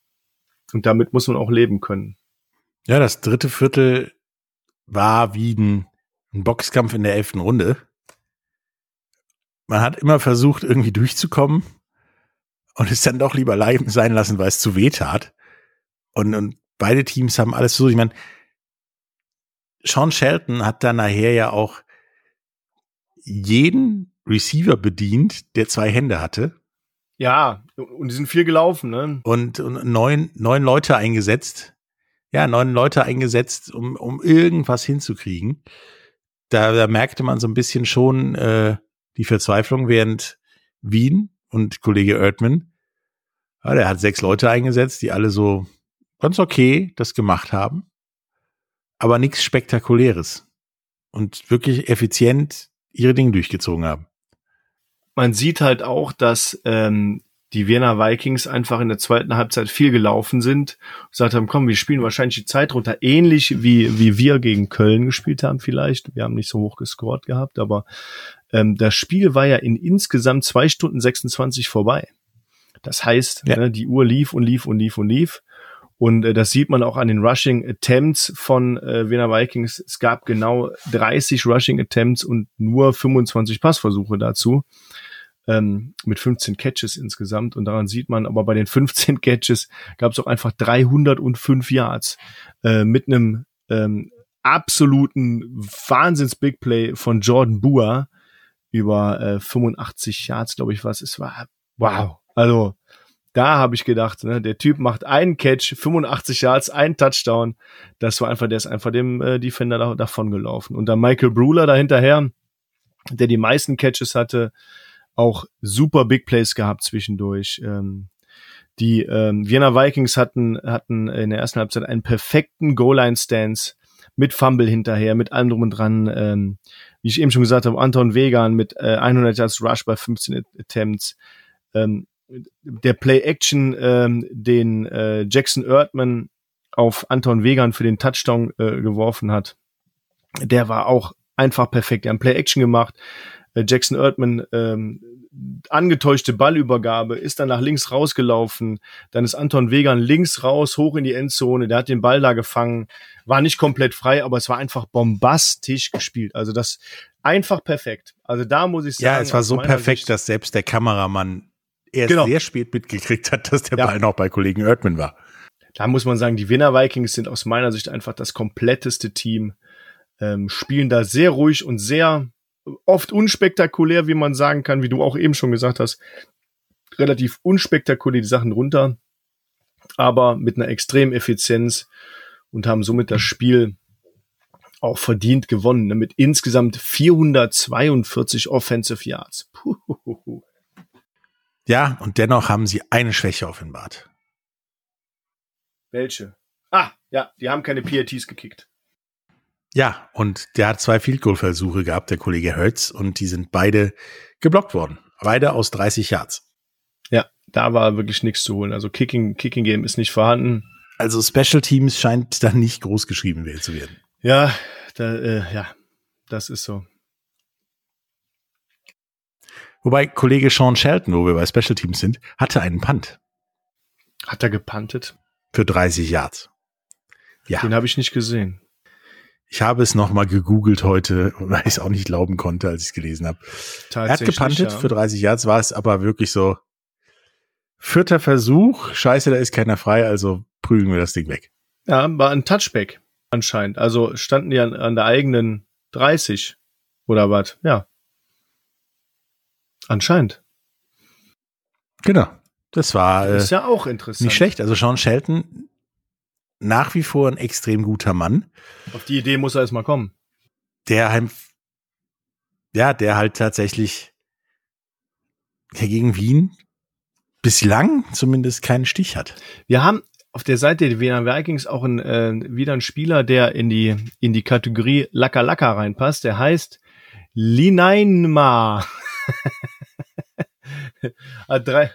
und damit muss man auch leben können. Ja, das dritte Viertel war wie ein, ein Boxkampf in der elften Runde. Man hat immer versucht, irgendwie durchzukommen und es dann doch lieber sein lassen, weil es zu weh tat. Und, und beide Teams haben alles so, ich meine, Sean Shelton hat dann nachher ja auch jeden Receiver bedient, der zwei Hände hatte. Ja, und die sind viel gelaufen, ne? Und, und neun, neun Leute eingesetzt. Ja, neun Leute eingesetzt, um, um irgendwas hinzukriegen. Da, da merkte man so ein bisschen schon äh, die Verzweiflung, während Wien und Kollege Erdmann, ja, der hat sechs Leute eingesetzt, die alle so ganz okay das gemacht haben, aber nichts Spektakuläres und wirklich effizient ihre Dinge durchgezogen haben. Man sieht halt auch, dass ähm, die Wiener Vikings einfach in der zweiten Halbzeit viel gelaufen sind gesagt haben, komm, wir spielen wahrscheinlich die Zeit runter, ähnlich wie, wie wir gegen Köln gespielt haben vielleicht. Wir haben nicht so hoch gescored gehabt, aber ähm, das Spiel war ja in insgesamt zwei Stunden 26 vorbei. Das heißt, ja. ne, die Uhr lief und lief und lief und lief. Und äh, das sieht man auch an den Rushing Attempts von äh, Wiener Vikings. Es gab genau 30 Rushing Attempts und nur 25 Passversuche dazu. Ähm, mit 15 Catches insgesamt. Und daran sieht man, aber bei den 15 Catches gab es auch einfach 305 Yards äh, mit einem ähm, absoluten Wahnsinns-Big Play von Jordan Boer über äh, 85 Yards, glaube ich, was. Es war wow. Also da habe ich gedacht, ne, der Typ macht einen Catch, 85 Yards, einen Touchdown. Das war einfach, der ist einfach dem äh, Defender da, davon gelaufen. Und dann Michael Bruler dahinterher, der die meisten Catches hatte, auch super Big Plays gehabt zwischendurch. Ähm, die ähm, Vienna Vikings hatten, hatten in der ersten Halbzeit einen perfekten Goal-Line-Stance mit Fumble hinterher, mit allem drum und dran. Ähm, wie ich eben schon gesagt habe, Anton Wegan mit äh, 100 Yards Rush bei 15 Attempts. Ähm, der Play-Action, ähm, den äh, Jackson Erdmann auf Anton Wegan für den Touchdown äh, geworfen hat, der war auch einfach perfekt. Er hat Play-Action gemacht. Äh, Jackson Erdmann ähm, angetäuschte Ballübergabe, ist dann nach links rausgelaufen, dann ist Anton Wegan links raus, hoch in die Endzone, der hat den Ball da gefangen, war nicht komplett frei, aber es war einfach bombastisch gespielt. Also das einfach perfekt. Also da muss ich sagen. Ja, es war so perfekt, Sicht, dass selbst der Kameramann erst genau. sehr spät mitgekriegt hat, dass der ja. Ball noch bei Kollegen Erdmann war. Da muss man sagen, die Winner Vikings sind aus meiner Sicht einfach das kompletteste Team, ähm, spielen da sehr ruhig und sehr oft unspektakulär, wie man sagen kann, wie du auch eben schon gesagt hast, relativ unspektakulär die Sachen runter, aber mit einer extremen Effizienz und haben somit das Spiel auch verdient gewonnen, ne, mit insgesamt 442 Offensive Yards. Puh. Ja, und dennoch haben sie eine Schwäche offenbart. Welche? Ah, ja, die haben keine PATs gekickt. Ja, und der hat zwei Field Goal Versuche gehabt, der Kollege Hurts, und die sind beide geblockt worden. Beide aus 30 Yards. Ja, da war wirklich nichts zu holen. Also Kicking, Kicking Game ist nicht vorhanden. Also Special Teams scheint da nicht groß geschrieben zu werden. Ja, da, äh, ja, das ist so. Wobei Kollege Sean Shelton, wo wir bei Special Teams sind, hatte einen Punt. Hat er gepuntet? Für 30 Yards. Ja. Den habe ich nicht gesehen. Ich habe es nochmal gegoogelt heute, [LAUGHS] weil ich es auch nicht glauben konnte, als ich es gelesen habe. Er hat gepuntet ja. für 30 Yards, war es aber wirklich so. Vierter Versuch, scheiße, da ist keiner frei, also prügeln wir das Ding weg. Ja, war ein Touchback anscheinend. Also standen die an, an der eigenen 30 oder was? Ja. Anscheinend. Genau. Das war äh, ist ja auch interessant. Nicht schlecht. Also Sean Shelton nach wie vor ein extrem guter Mann. Auf die Idee muss er erstmal kommen. Der halt, ja, der halt tatsächlich gegen Wien bislang zumindest keinen Stich hat. Wir haben auf der Seite der Wiener Vikings auch ein, äh, wieder ein Spieler, der in die, in die Kategorie Laka Laka reinpasst. Der heißt Linainma. [LAUGHS] Hat drei,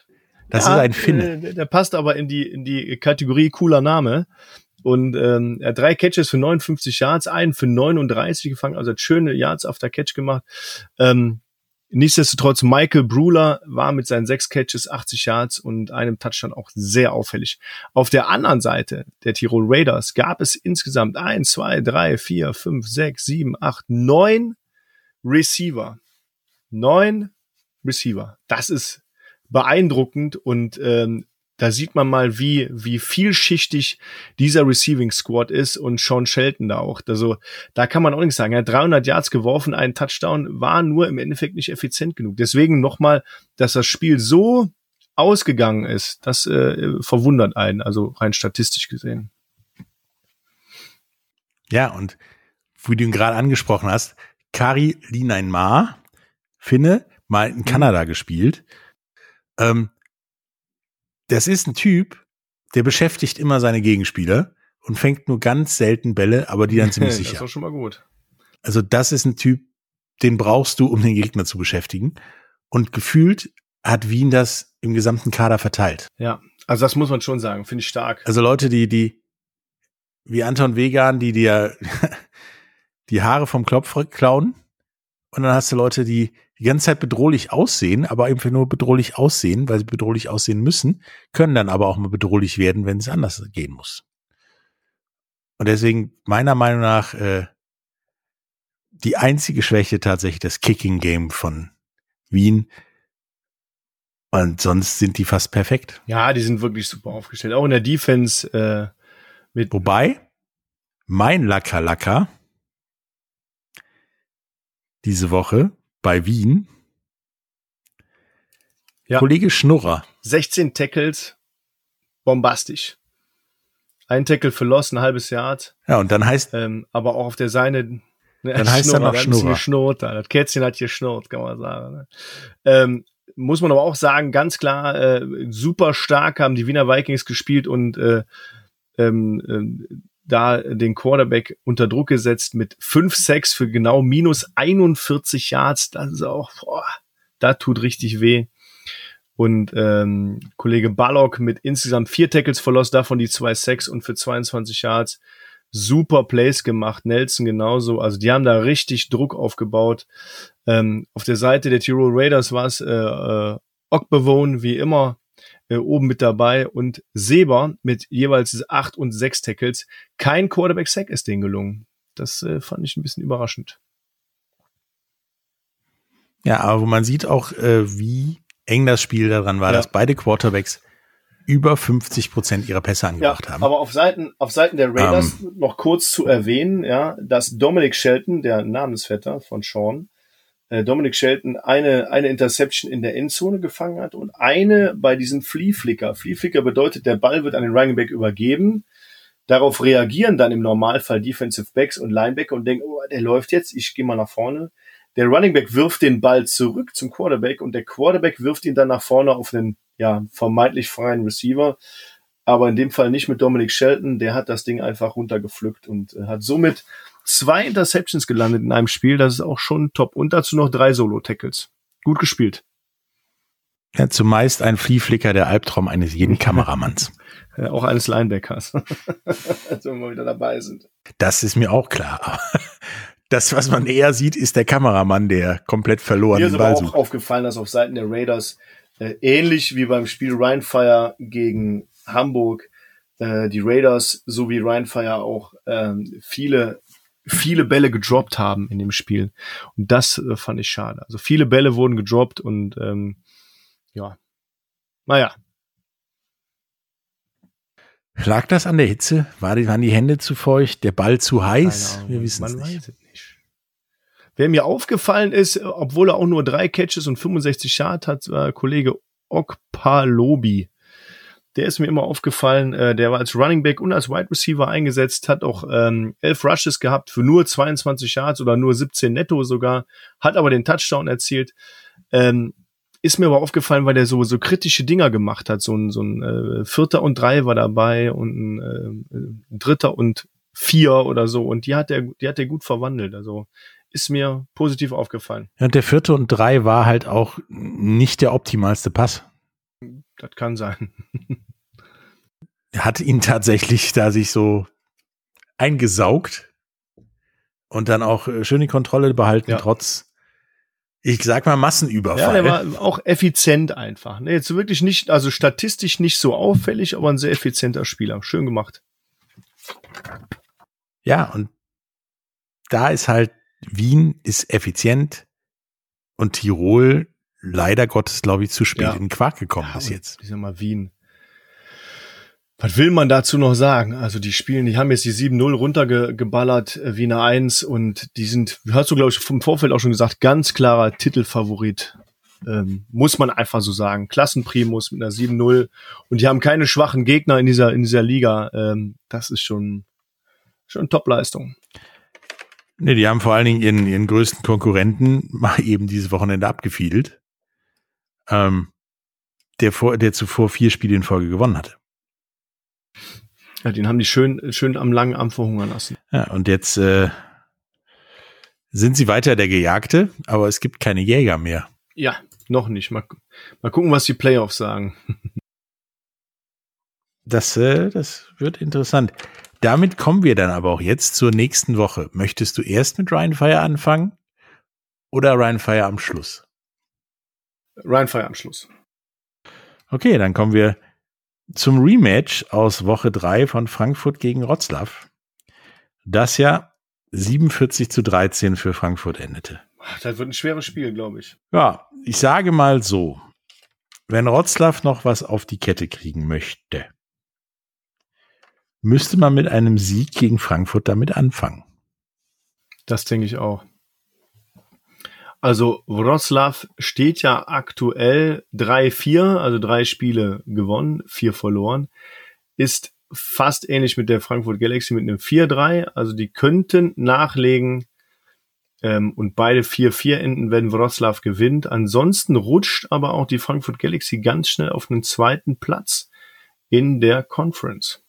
das ja, ist ein Finne. Der, der passt aber in die, in die Kategorie cooler Name. Und ähm, er hat drei Catches für 59 Yards, einen für 39 gefangen, also hat schöne Yards auf der Catch gemacht. Ähm, Nichtsdestotrotz, Michael Bruler war mit seinen sechs Catches 80 Yards und einem Touchdown auch sehr auffällig. Auf der anderen Seite der Tirol Raiders gab es insgesamt eins, zwei, drei, vier, fünf, sechs, sieben, acht, neun Receiver. Neun Receiver. Das ist beeindruckend und ähm, da sieht man mal, wie, wie vielschichtig dieser Receiving Squad ist und Sean Shelton da auch. Also, da kann man auch nichts sagen. Er hat 300 Yards geworfen, ein Touchdown war nur im Endeffekt nicht effizient genug. Deswegen nochmal, dass das Spiel so ausgegangen ist, das äh, verwundert einen, also rein statistisch gesehen. Ja, und wie du ihn gerade angesprochen hast, Kari Lineinmar, Finne, mal in mhm. Kanada gespielt. Ähm, das ist ein Typ, der beschäftigt immer seine Gegenspieler und fängt nur ganz selten Bälle, aber die dann ziemlich sicher. [LAUGHS] Das ist schon mal gut. Also das ist ein Typ, den brauchst du, um den Gegner zu beschäftigen. Und gefühlt hat Wien das im gesamten Kader verteilt. Ja, also das muss man schon sagen, finde ich stark. Also Leute, die, die, wie Anton Wegan, die dir [LAUGHS] die Haare vom Klopf klauen. Und dann hast du Leute, die die ganze Zeit bedrohlich aussehen, aber einfach nur bedrohlich aussehen, weil sie bedrohlich aussehen müssen, können dann aber auch mal bedrohlich werden, wenn es anders gehen muss. Und deswegen meiner Meinung nach äh, die einzige Schwäche tatsächlich das Kicking Game von Wien. Und sonst sind die fast perfekt. Ja, die sind wirklich super aufgestellt. Auch in der Defense äh, mit. Wobei mein Lacker Lacker diese Woche bei Wien. Ja. Kollege Schnurrer. 16 Tackles, bombastisch. Ein Tackle für Loss, ein halbes Yard. Ja, und dann heißt. Ähm, aber auch auf der Seite. Ne, dann heißt er noch Schnurrer. Geschnurrt, das Kätzchen hat hier schnurrt, kann man sagen. Ne? Ähm, muss man aber auch sagen, ganz klar, äh, super stark haben die Wiener Vikings gespielt und äh, ähm, äh, da den Quarterback unter Druck gesetzt mit 5 6 für genau minus 41 Yards. Das ist auch, boah, da tut richtig weh. Und ähm, Kollege Ballock mit insgesamt vier Tackles verlost, davon die zwei Sacks und für 22 Yards super Plays gemacht. Nelson genauso. Also die haben da richtig Druck aufgebaut. Ähm, auf der Seite der Tirol Raiders war es äh, äh, Ockbewone wie immer äh, oben mit dabei und Seber mit jeweils acht und sechs Tackles. Kein Quarterback-Sack ist denen gelungen. Das äh, fand ich ein bisschen überraschend. Ja, aber man sieht auch, äh, wie eng das Spiel daran war, ja. dass beide Quarterbacks über 50 Prozent ihrer Pässe angebracht ja, haben. Aber auf Seiten, auf Seiten der Raiders ähm. noch kurz zu erwähnen, ja, dass Dominic Shelton, der Namensvetter von Sean, äh, Dominic Shelton eine, eine Interception in der Endzone gefangen hat und eine bei diesem Flea Flicker. Flea Flicker bedeutet, der Ball wird an den Running Back übergeben. Darauf reagieren dann im Normalfall Defensive Backs und Linebacker und denken, oh, der läuft jetzt, ich gehe mal nach vorne. Der Running Back wirft den Ball zurück zum Quarterback und der Quarterback wirft ihn dann nach vorne auf einen ja, vermeintlich freien Receiver. Aber in dem Fall nicht mit Dominic Shelton, der hat das Ding einfach runtergepflückt und äh, hat somit zwei Interceptions gelandet in einem Spiel. Das ist auch schon top. Und dazu noch drei Solo-Tackles. Gut gespielt. Ja, zumeist ein Fliehflicker der Albtraum eines jeden [LAUGHS] Kameramanns. ja, auch eines Linebackers. [LAUGHS] also wenn wir wieder dabei sind. Das ist mir auch klar. [LAUGHS] Das, was man eher sieht, ist der Kameramann, der komplett verloren ist. Mir ist aber auch sucht. aufgefallen, dass auf Seiten der Raiders äh, ähnlich wie beim Spiel Ryan Fire gegen Hamburg äh, die Raiders sowie Ryan Fire auch ähm, viele viele Bälle gedroppt haben in dem Spiel. Und das äh, fand ich schade. Also viele Bälle wurden gedroppt und ähm, ja, naja. Lag das an der Hitze? War die, waren die Hände zu feucht? Der Ball zu heiß? Wir wissen es nicht. Wer mir aufgefallen ist, obwohl er auch nur drei Catches und 65 Yard hat, war Kollege Okpalobi der ist mir immer aufgefallen. Äh, der war als Running Back und als Wide Receiver eingesetzt, hat auch ähm, elf Rushes gehabt für nur 22 Yards oder nur 17 netto sogar, hat aber den Touchdown erzielt. Ähm, ist mir aber aufgefallen, weil der so, so kritische Dinger gemacht hat. So ein, so ein äh, Vierter und Drei war dabei und ein, äh, Dritter und Vier oder so. Und die hat der, die hat der gut verwandelt. Also ist mir positiv aufgefallen. Ja, und der Vierte und Drei war halt auch nicht der optimalste Pass. Das kann sein. [LAUGHS] hat ihn tatsächlich da sich so eingesaugt und dann auch äh, schön die Kontrolle behalten, ja. trotz ich sag mal Massenüberfall. Ja, der war auch effizient einfach. Ne, jetzt wirklich nicht, also statistisch nicht so auffällig, aber ein sehr effizienter Spieler. Schön gemacht. Ja, und da ist halt, Wien ist effizient und Tirol leider Gottes, glaube ich, zu spät ja. in den Quark gekommen ja, bis jetzt. Ich sag mal, Wien. Was will man dazu noch sagen? Also die spielen, die haben jetzt die 7-0 runtergeballert, äh, Wiener 1 und die sind, hast du glaube ich vom Vorfeld auch schon gesagt, ganz klarer Titelfavorit. Ähm, muss man einfach so sagen. Klassenprimus mit einer 7-0 und die haben keine schwachen Gegner in dieser, in dieser Liga. Ähm, das ist schon, schon Top-Leistung. Nee, die haben vor allen Dingen ihren, ihren größten Konkurrenten [LAUGHS] mal eben dieses Wochenende abgefiedelt. Ähm, der, vor, der zuvor vier Spiele in Folge gewonnen hatte. Ja, den haben die schön, schön am langen Arm verhungern lassen. Ja, und jetzt äh, sind sie weiter der Gejagte, aber es gibt keine Jäger mehr. Ja, noch nicht. Mal, mal gucken, was die Playoffs sagen. Das, äh, das wird interessant. Damit kommen wir dann aber auch jetzt zur nächsten Woche. Möchtest du erst mit Ryan Fire anfangen oder Ryan Fire am Schluss? Ryan Fire am Schluss. Okay, dann kommen wir zum Rematch aus Woche 3 von Frankfurt gegen Wroclaw, das ja 47 zu 13 für Frankfurt endete. Das wird ein schweres Spiel, glaube ich. Ja, ich sage mal so, wenn Wroclaw noch was auf die Kette kriegen möchte, müsste man mit einem Sieg gegen Frankfurt damit anfangen. Das denke ich auch. Also Wroclaw steht ja aktuell 3-4, also drei Spiele gewonnen, vier verloren, ist fast ähnlich mit der Frankfurt Galaxy mit einem 4-3. Also die könnten nachlegen ähm, und beide 4-4 enden, wenn Wroclaw gewinnt. Ansonsten rutscht aber auch die Frankfurt Galaxy ganz schnell auf einen zweiten Platz in der Conference.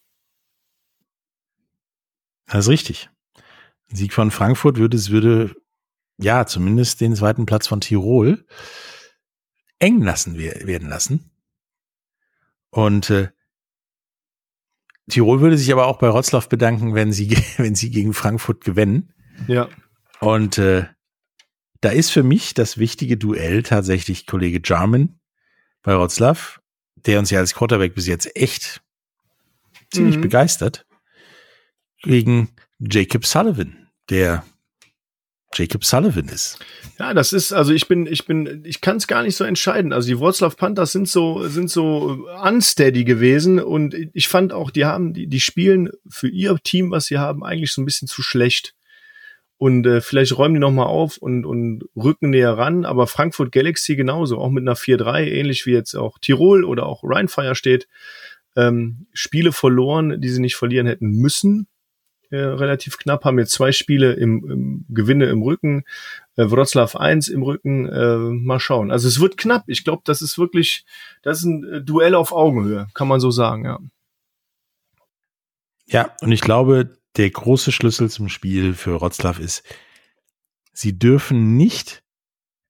Das ist richtig. Sieg von Frankfurt würde es würde ja, zumindest den zweiten Platz von Tirol eng lassen werden lassen. Und äh, Tirol würde sich aber auch bei Rotzlaff bedanken, wenn sie, [LAUGHS] wenn sie gegen Frankfurt gewinnen. Ja. Und äh, da ist für mich das wichtige Duell tatsächlich Kollege Jarman bei Rotzlaff, der uns ja als Quarterback bis jetzt echt ziemlich mhm. begeistert, gegen Jacob Sullivan, der Jacob Sullivan ist. Ja, das ist, also ich bin, ich bin, ich kann es gar nicht so entscheiden. Also die Wroclaw Panthers sind so, sind so unsteady gewesen und ich fand auch, die haben, die, die spielen für ihr Team, was sie haben, eigentlich so ein bisschen zu schlecht. Und äh, vielleicht räumen die nochmal auf und, und rücken näher ran. Aber Frankfurt Galaxy genauso, auch mit einer 4-3, ähnlich wie jetzt auch Tirol oder auch Rheinfire steht. Ähm, Spiele verloren, die sie nicht verlieren hätten müssen äh, relativ knapp, haben jetzt zwei Spiele im, im Gewinne im Rücken, äh, Wroclaw 1 im Rücken, äh, mal schauen. Also es wird knapp. Ich glaube, das ist wirklich, das ist ein äh, Duell auf Augenhöhe, kann man so sagen, ja. Ja, und ich glaube, der große Schlüssel zum Spiel für Wroclaw ist, sie dürfen nicht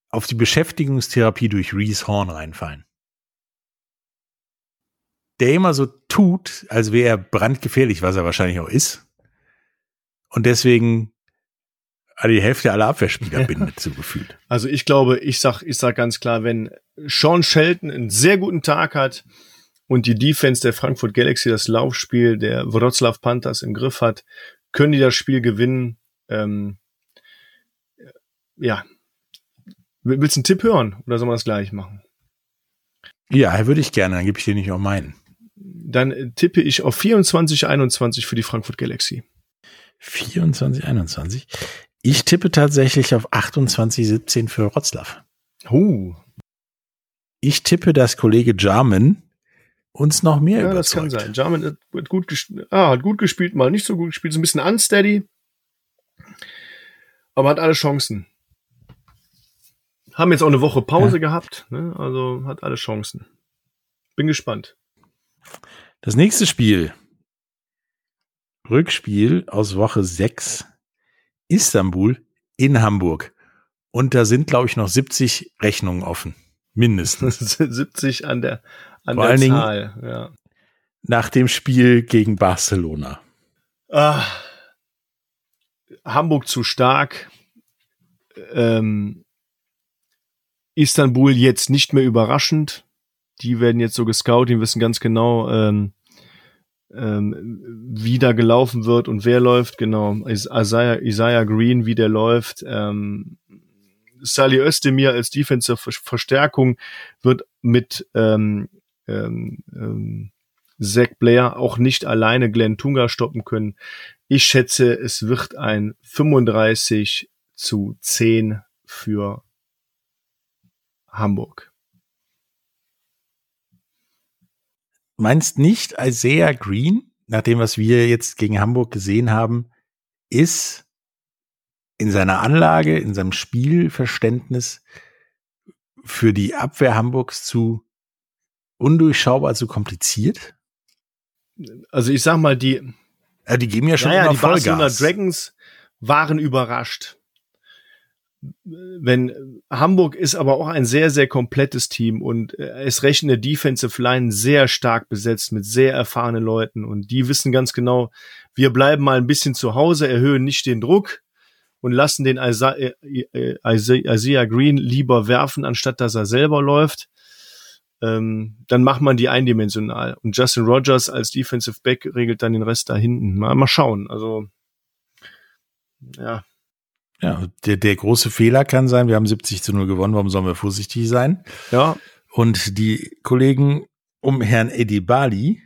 auf die Beschäftigungstherapie durch Reese Horn reinfallen. Der immer so tut, als wäre er brandgefährlich, was er wahrscheinlich auch ist und deswegen die Hälfte aller Abwehrspieler [LAUGHS] bindet so gefühlt. Also ich glaube, ich sag, ich sag ganz klar, wenn Sean Shelton einen sehr guten Tag hat und die Defense der Frankfurt Galaxy das Laufspiel der Wroclaw Panthers im Griff hat, können die das Spiel gewinnen. Ähm, ja. Willst du einen Tipp hören oder soll man das gleich machen? Ja, würde ich gerne, dann gebe ich dir nicht auch meinen. Dann tippe ich auf 24, 21 für die Frankfurt Galaxy. 24, 21. Ich tippe tatsächlich auf 28, 17 für Rotzlaw. Uh. Ich tippe, dass Kollege Jarman uns noch mehr ja, überzeugt. das kann sein. Jarman hat gut, ah, hat gut gespielt, mal nicht so gut gespielt, so ein bisschen unsteady. Aber hat alle Chancen. Haben jetzt auch eine Woche Pause ja. gehabt, ne? also hat alle Chancen. Bin gespannt. Das nächste Spiel. Rückspiel aus Woche 6. Istanbul in Hamburg. Und da sind, glaube ich, noch 70 Rechnungen offen. Mindestens. [LAUGHS] 70 an der, an Vor der allen Zahl, Dingen ja. Nach dem Spiel gegen Barcelona. Ah, Hamburg zu stark. Ähm, Istanbul jetzt nicht mehr überraschend. Die werden jetzt so gescoutet, die wissen ganz genau, ähm, ähm, wie da gelaufen wird und wer läuft, genau. Isaiah, Isaiah Green, wie der läuft. Ähm, Sally Özdemir als Defensive Verstärkung wird mit ähm, ähm, ähm, Zach Blair auch nicht alleine Glenn Tunga stoppen können. Ich schätze, es wird ein 35 zu 10 für Hamburg. Meinst nicht Isaiah Green, nach dem, was wir jetzt gegen Hamburg gesehen haben, ist in seiner Anlage, in seinem Spielverständnis für die Abwehr Hamburgs zu undurchschaubar, zu kompliziert? Also ich sag mal, die, ja, die geben ja schon naja, immer die Vollgas. Barcelona Dragons waren überrascht. Wenn Hamburg ist aber auch ein sehr, sehr komplettes Team und es rechnet Defensive Line sehr stark besetzt mit sehr erfahrenen Leuten und die wissen ganz genau, wir bleiben mal ein bisschen zu Hause, erhöhen nicht den Druck und lassen den Isaiah, Isaiah Green lieber werfen, anstatt dass er selber läuft. Ähm, dann macht man die eindimensional. Und Justin Rogers als Defensive Back regelt dann den Rest da hinten. Mal, mal schauen. Also, ja. Ja, der, der große Fehler kann sein, wir haben 70 zu 0 gewonnen, warum sollen wir vorsichtig sein? Ja. Und die Kollegen um Herrn Eddie Bali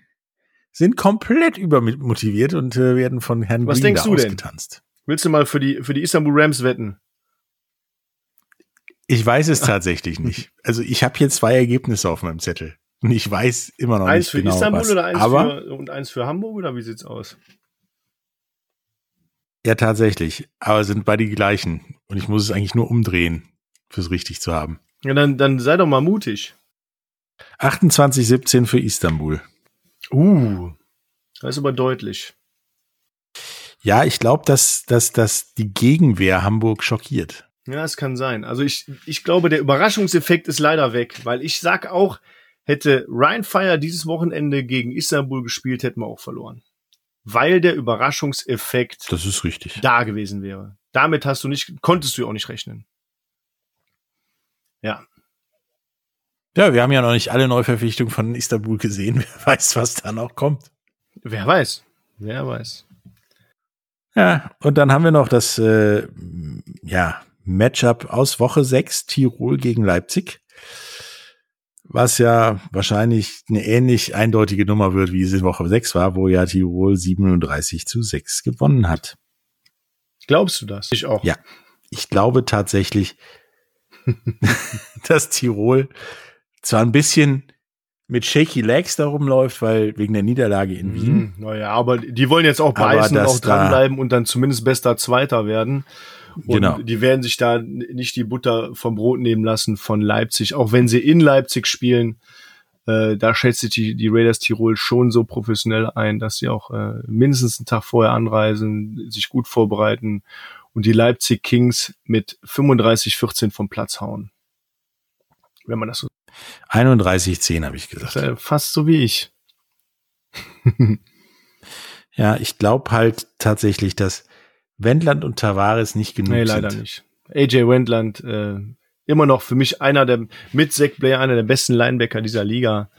sind komplett übermotiviert und äh, werden von Herrn Was Green denkst du denn? ausgetanzt. Willst du mal für die, für die Istanbul Rams wetten? Ich weiß es tatsächlich nicht. Also ich habe hier zwei Ergebnisse auf meinem Zettel. Und ich weiß immer noch Eins nicht für genau Istanbul was. oder eins für, und eins für Hamburg oder wie sieht's aus? Ja, tatsächlich. Aber sind beide die gleichen. Und ich muss es eigentlich nur umdrehen, fürs richtig zu haben. Ja, dann, dann sei doch mal mutig. 28-17 für Istanbul. Uh, das ist aber deutlich. Ja, ich glaube, dass, dass, dass die Gegenwehr Hamburg schockiert. Ja, es kann sein. Also ich, ich glaube, der Überraschungseffekt ist leider weg, weil ich sag auch, hätte Ryan Fire dieses Wochenende gegen Istanbul gespielt, hätten wir auch verloren. Weil der Überraschungseffekt Das ist richtig. da gewesen wäre. Damit hast du nicht, konntest du auch nicht rechnen. Ja. Ja, wir haben ja noch nicht alle Neuverpflichtungen von Istanbul gesehen. [LAUGHS] Wer weiß, was da noch kommt. Wer weiß. Wer weiß. Ja, und dann haben wir noch das äh, ja, Matchup aus Woche 6, Tirol gegen Leipzig. Was ja wahrscheinlich eine ähnlich eindeutige Nummer wird, wie es in Woche 6 war, wo ja Tirol 37 zu 6 gewonnen hat. Glaubst du das? Ich auch. Ja. Ich glaube tatsächlich, [LAUGHS] dass Tirol zwar ein bisschen mit shaky legs darum läuft, weil wegen der Niederlage in Wien. Hm, naja, aber die wollen jetzt auch beißen und auch dranbleiben und dann zumindest bester Zweiter werden. Und Genau. die werden sich da nicht die Butter vom Brot nehmen lassen von Leipzig, auch wenn sie in Leipzig spielen. Äh, da schätze ich die, die Raiders Tirol schon so professionell ein, dass sie auch äh, mindestens einen Tag vorher anreisen, sich gut vorbereiten und die Leipzig Kings mit 35-14 vom Platz hauen. Wenn man das so 31-10 habe ich gesagt. äh, fast so wie ich. [LAUGHS] Ja, ich glaube halt tatsächlich, dass Wendland und Tavares nicht genug Nee, leider sind. nicht. AJ Wendland, äh, immer noch für mich einer der, mit Zach Blair, einer der besten Linebacker dieser Liga.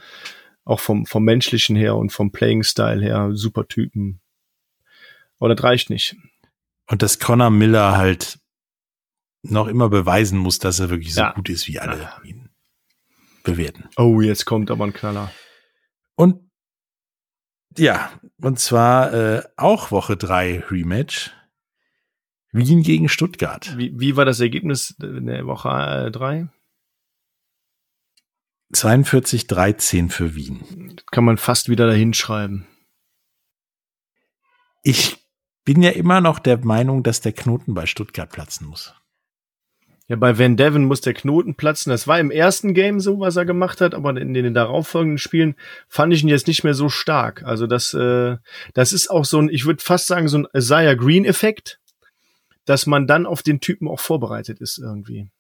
Auch vom, vom menschlichen her und vom Playing-Style her, super Typen. Aber das reicht nicht. Und dass Connor Miller halt noch immer beweisen muss, dass er wirklich so Ja. gut ist, wie alle Ja. ihn bewerten. Oh, jetzt kommt aber ein Knaller. Und ja, und zwar äh, auch Woche 3 Rematch. Wien gegen Stuttgart. Wie, wie war das Ergebnis in der Woche äh, drei? 42-13 für Wien. Das kann man fast wieder dahin schreiben. Ich bin ja immer noch der Meinung, dass der Knoten bei Stuttgart platzen muss. Ja, bei Van Devon muss der Knoten platzen. Das war im ersten Game so, was er gemacht hat, aber in den darauffolgenden Spielen fand ich ihn jetzt nicht mehr so stark. Also das, äh, das ist auch so ein, ich würde fast sagen, so ein Isaiah Green-Effekt, dass man dann auf den Typen auch vorbereitet ist irgendwie.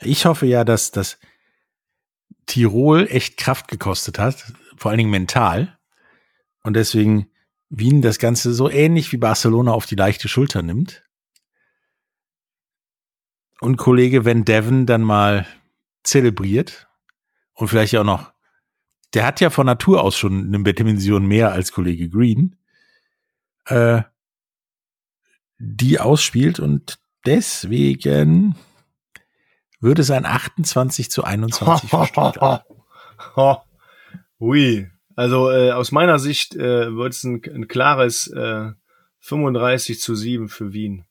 Ich hoffe ja, dass das Tirol echt Kraft gekostet hat, vor allen Dingen mental. Und deswegen Wien das Ganze so ähnlich wie Barcelona auf die leichte Schulter nimmt und Kollege Van Devon dann mal zelebriert und vielleicht auch noch, der hat ja von Natur aus schon eine Dimension mehr als Kollege Green, äh, die ausspielt und deswegen würde es ein 28 zu 21 für [LAUGHS] Ui, also äh, aus meiner Sicht äh, wird es ein, ein klares äh, 35 zu 7 für Wien.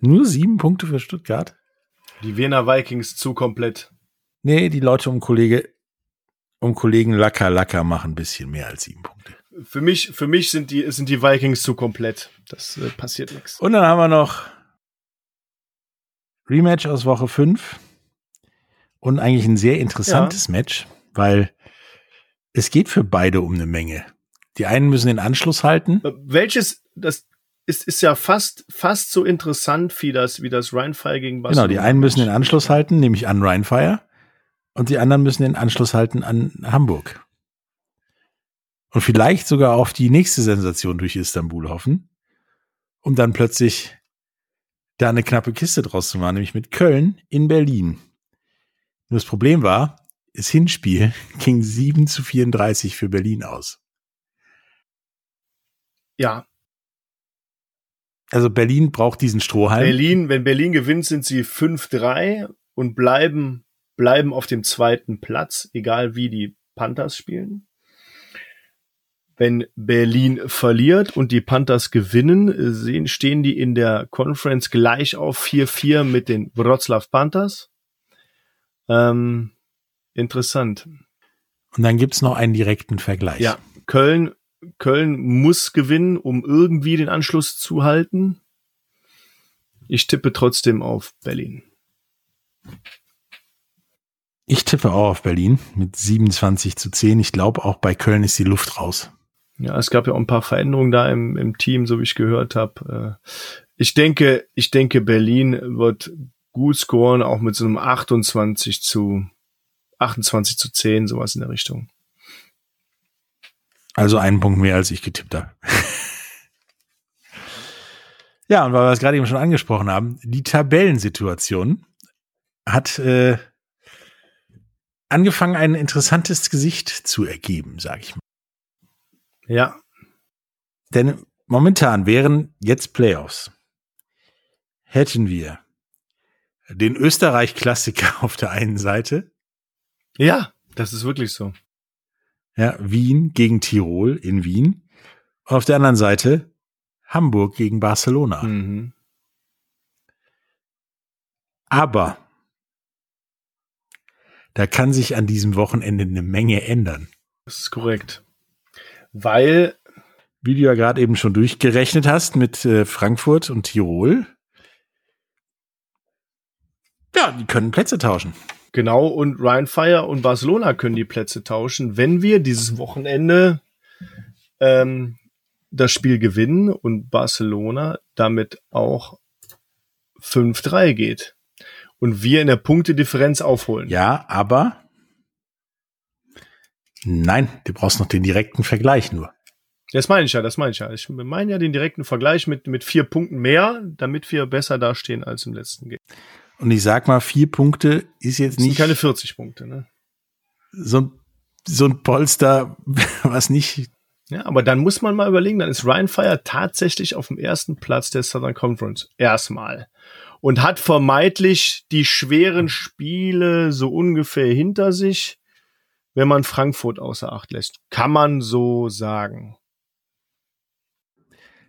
Nur sieben Punkte für Stuttgart? Die Wiener Vikings zu komplett. Nee, die Leute um Kollege, um Kollegen Lacker Lacker machen ein bisschen mehr als sieben Punkte. Für mich, für mich sind die, sind die Vikings zu komplett. Das äh, passiert nichts. Und dann haben wir noch Rematch aus Woche 5 und eigentlich ein sehr interessantes ja. Match, weil es geht für beide um eine Menge. Die einen müssen den Anschluss halten. Welches, das, ist, ist ja fast, fast so interessant wie das, wie das Rheinfire gegen Barcelona. Genau, die einen müssen den Anschluss halten, nämlich an Rheinfire, und die anderen müssen den Anschluss halten an Hamburg. Und vielleicht sogar auf die nächste Sensation durch Istanbul hoffen, um dann plötzlich da eine knappe Kiste draus zu machen, nämlich mit Köln in Berlin. Nur das Problem war, das Hinspiel [LAUGHS] ging 7 zu 34 für Berlin aus. Ja, also Berlin braucht diesen Strohhalm. Berlin, wenn Berlin gewinnt, sind sie 5-3 und bleiben, bleiben auf dem zweiten Platz, egal wie die Panthers spielen. Wenn Berlin verliert und die Panthers gewinnen, sehen, stehen die in der Conference gleich auf 4-4 mit den Wroclaw Panthers. Ähm, interessant. Und dann gibt's noch einen direkten Vergleich. Ja, Köln Köln muss gewinnen, um irgendwie den Anschluss zu halten. Ich tippe trotzdem auf Berlin. Ich tippe auch auf Berlin mit 27 zu 10. Ich glaube, auch bei Köln ist die Luft raus. Ja, es gab ja auch ein paar Veränderungen da im, im Team, so wie ich gehört habe. Äh, ich denke, ich denke, Berlin wird gut scoren, auch mit so einem 28 zu 28 zu 10, sowas in der Richtung. Also einen Punkt mehr, als ich getippt habe. [LAUGHS] ja, und weil wir es gerade eben schon angesprochen haben, die Tabellensituation hat äh, angefangen, ein interessantes Gesicht zu ergeben, sage ich mal. Ja. Denn momentan wären jetzt Playoffs. Hätten wir den Österreich-Klassiker [LAUGHS] auf der einen Seite. Ja, das ist wirklich so. Ja, Wien gegen Tirol in Wien. Und auf der anderen Seite Hamburg gegen Barcelona. Mhm. Aber da kann sich an diesem Wochenende eine Menge ändern. Das ist korrekt. Weil, wie du ja gerade eben schon durchgerechnet hast mit äh, Frankfurt und Tirol, ja, die können Plätze tauschen. Genau, und Ryan Fire und Barcelona können die Plätze tauschen, wenn wir dieses Wochenende ähm, das Spiel gewinnen und Barcelona damit auch 5-3 geht. Und wir in der Punktedifferenz aufholen. Ja, aber nein, du brauchst noch den direkten Vergleich nur. Das meine ich ja, das meine ich ja. Ich meine ja den direkten Vergleich mit, mit vier Punkten mehr, damit wir besser dastehen als im letzten Game. Und ich sag mal, vier Punkte ist jetzt das nicht. Keine 40 Punkte, ne? So, so ein Polster, [LAUGHS] was nicht. Ja, aber dann muss man mal überlegen, dann ist Ryan Fire tatsächlich auf dem ersten Platz der Southern Conference. Erstmal. Und hat vermeintlich die schweren Spiele so ungefähr hinter sich, wenn man Frankfurt außer Acht lässt. Kann man so sagen.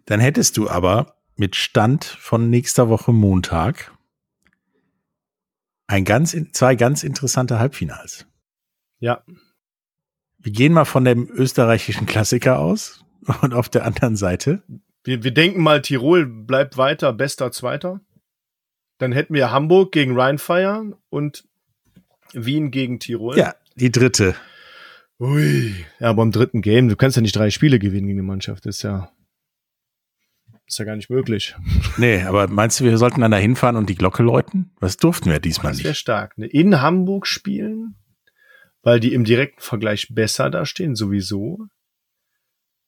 Dann hättest du aber mit Stand von nächster Woche Montag ein ganz, zwei ganz interessante Halbfinals. Ja. Wir gehen mal von dem österreichischen Klassiker aus und auf der anderen Seite. Wir, wir denken mal, Tirol bleibt weiter bester Zweiter. Dann hätten wir Hamburg gegen Rheinfire und Wien gegen Tirol. Ja, die dritte. Ui. Ja, aber im dritten Game, du kannst ja nicht drei Spiele gewinnen gegen die Mannschaft. Das ist ja, ist ja gar nicht möglich. [LAUGHS] Nee, aber meinst du, wir sollten dann da hinfahren und die Glocke läuten? Was durften wir diesmal Das nicht? wäre stark. Ne? In Hamburg spielen, weil die im direkten Vergleich besser dastehen, sowieso.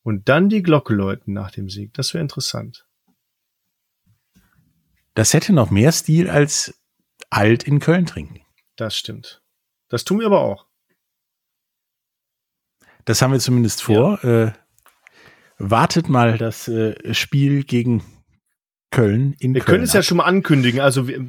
Und dann die Glocke läuten nach dem Sieg. Das wäre interessant. Das hätte noch mehr Stil als alt in Köln trinken. Das stimmt. Das tun wir aber auch. Das haben wir zumindest vor. Äh, wartet mal das äh, Spiel gegen Köln in Wir Köln. können es ja schon mal ankündigen. Also, wir,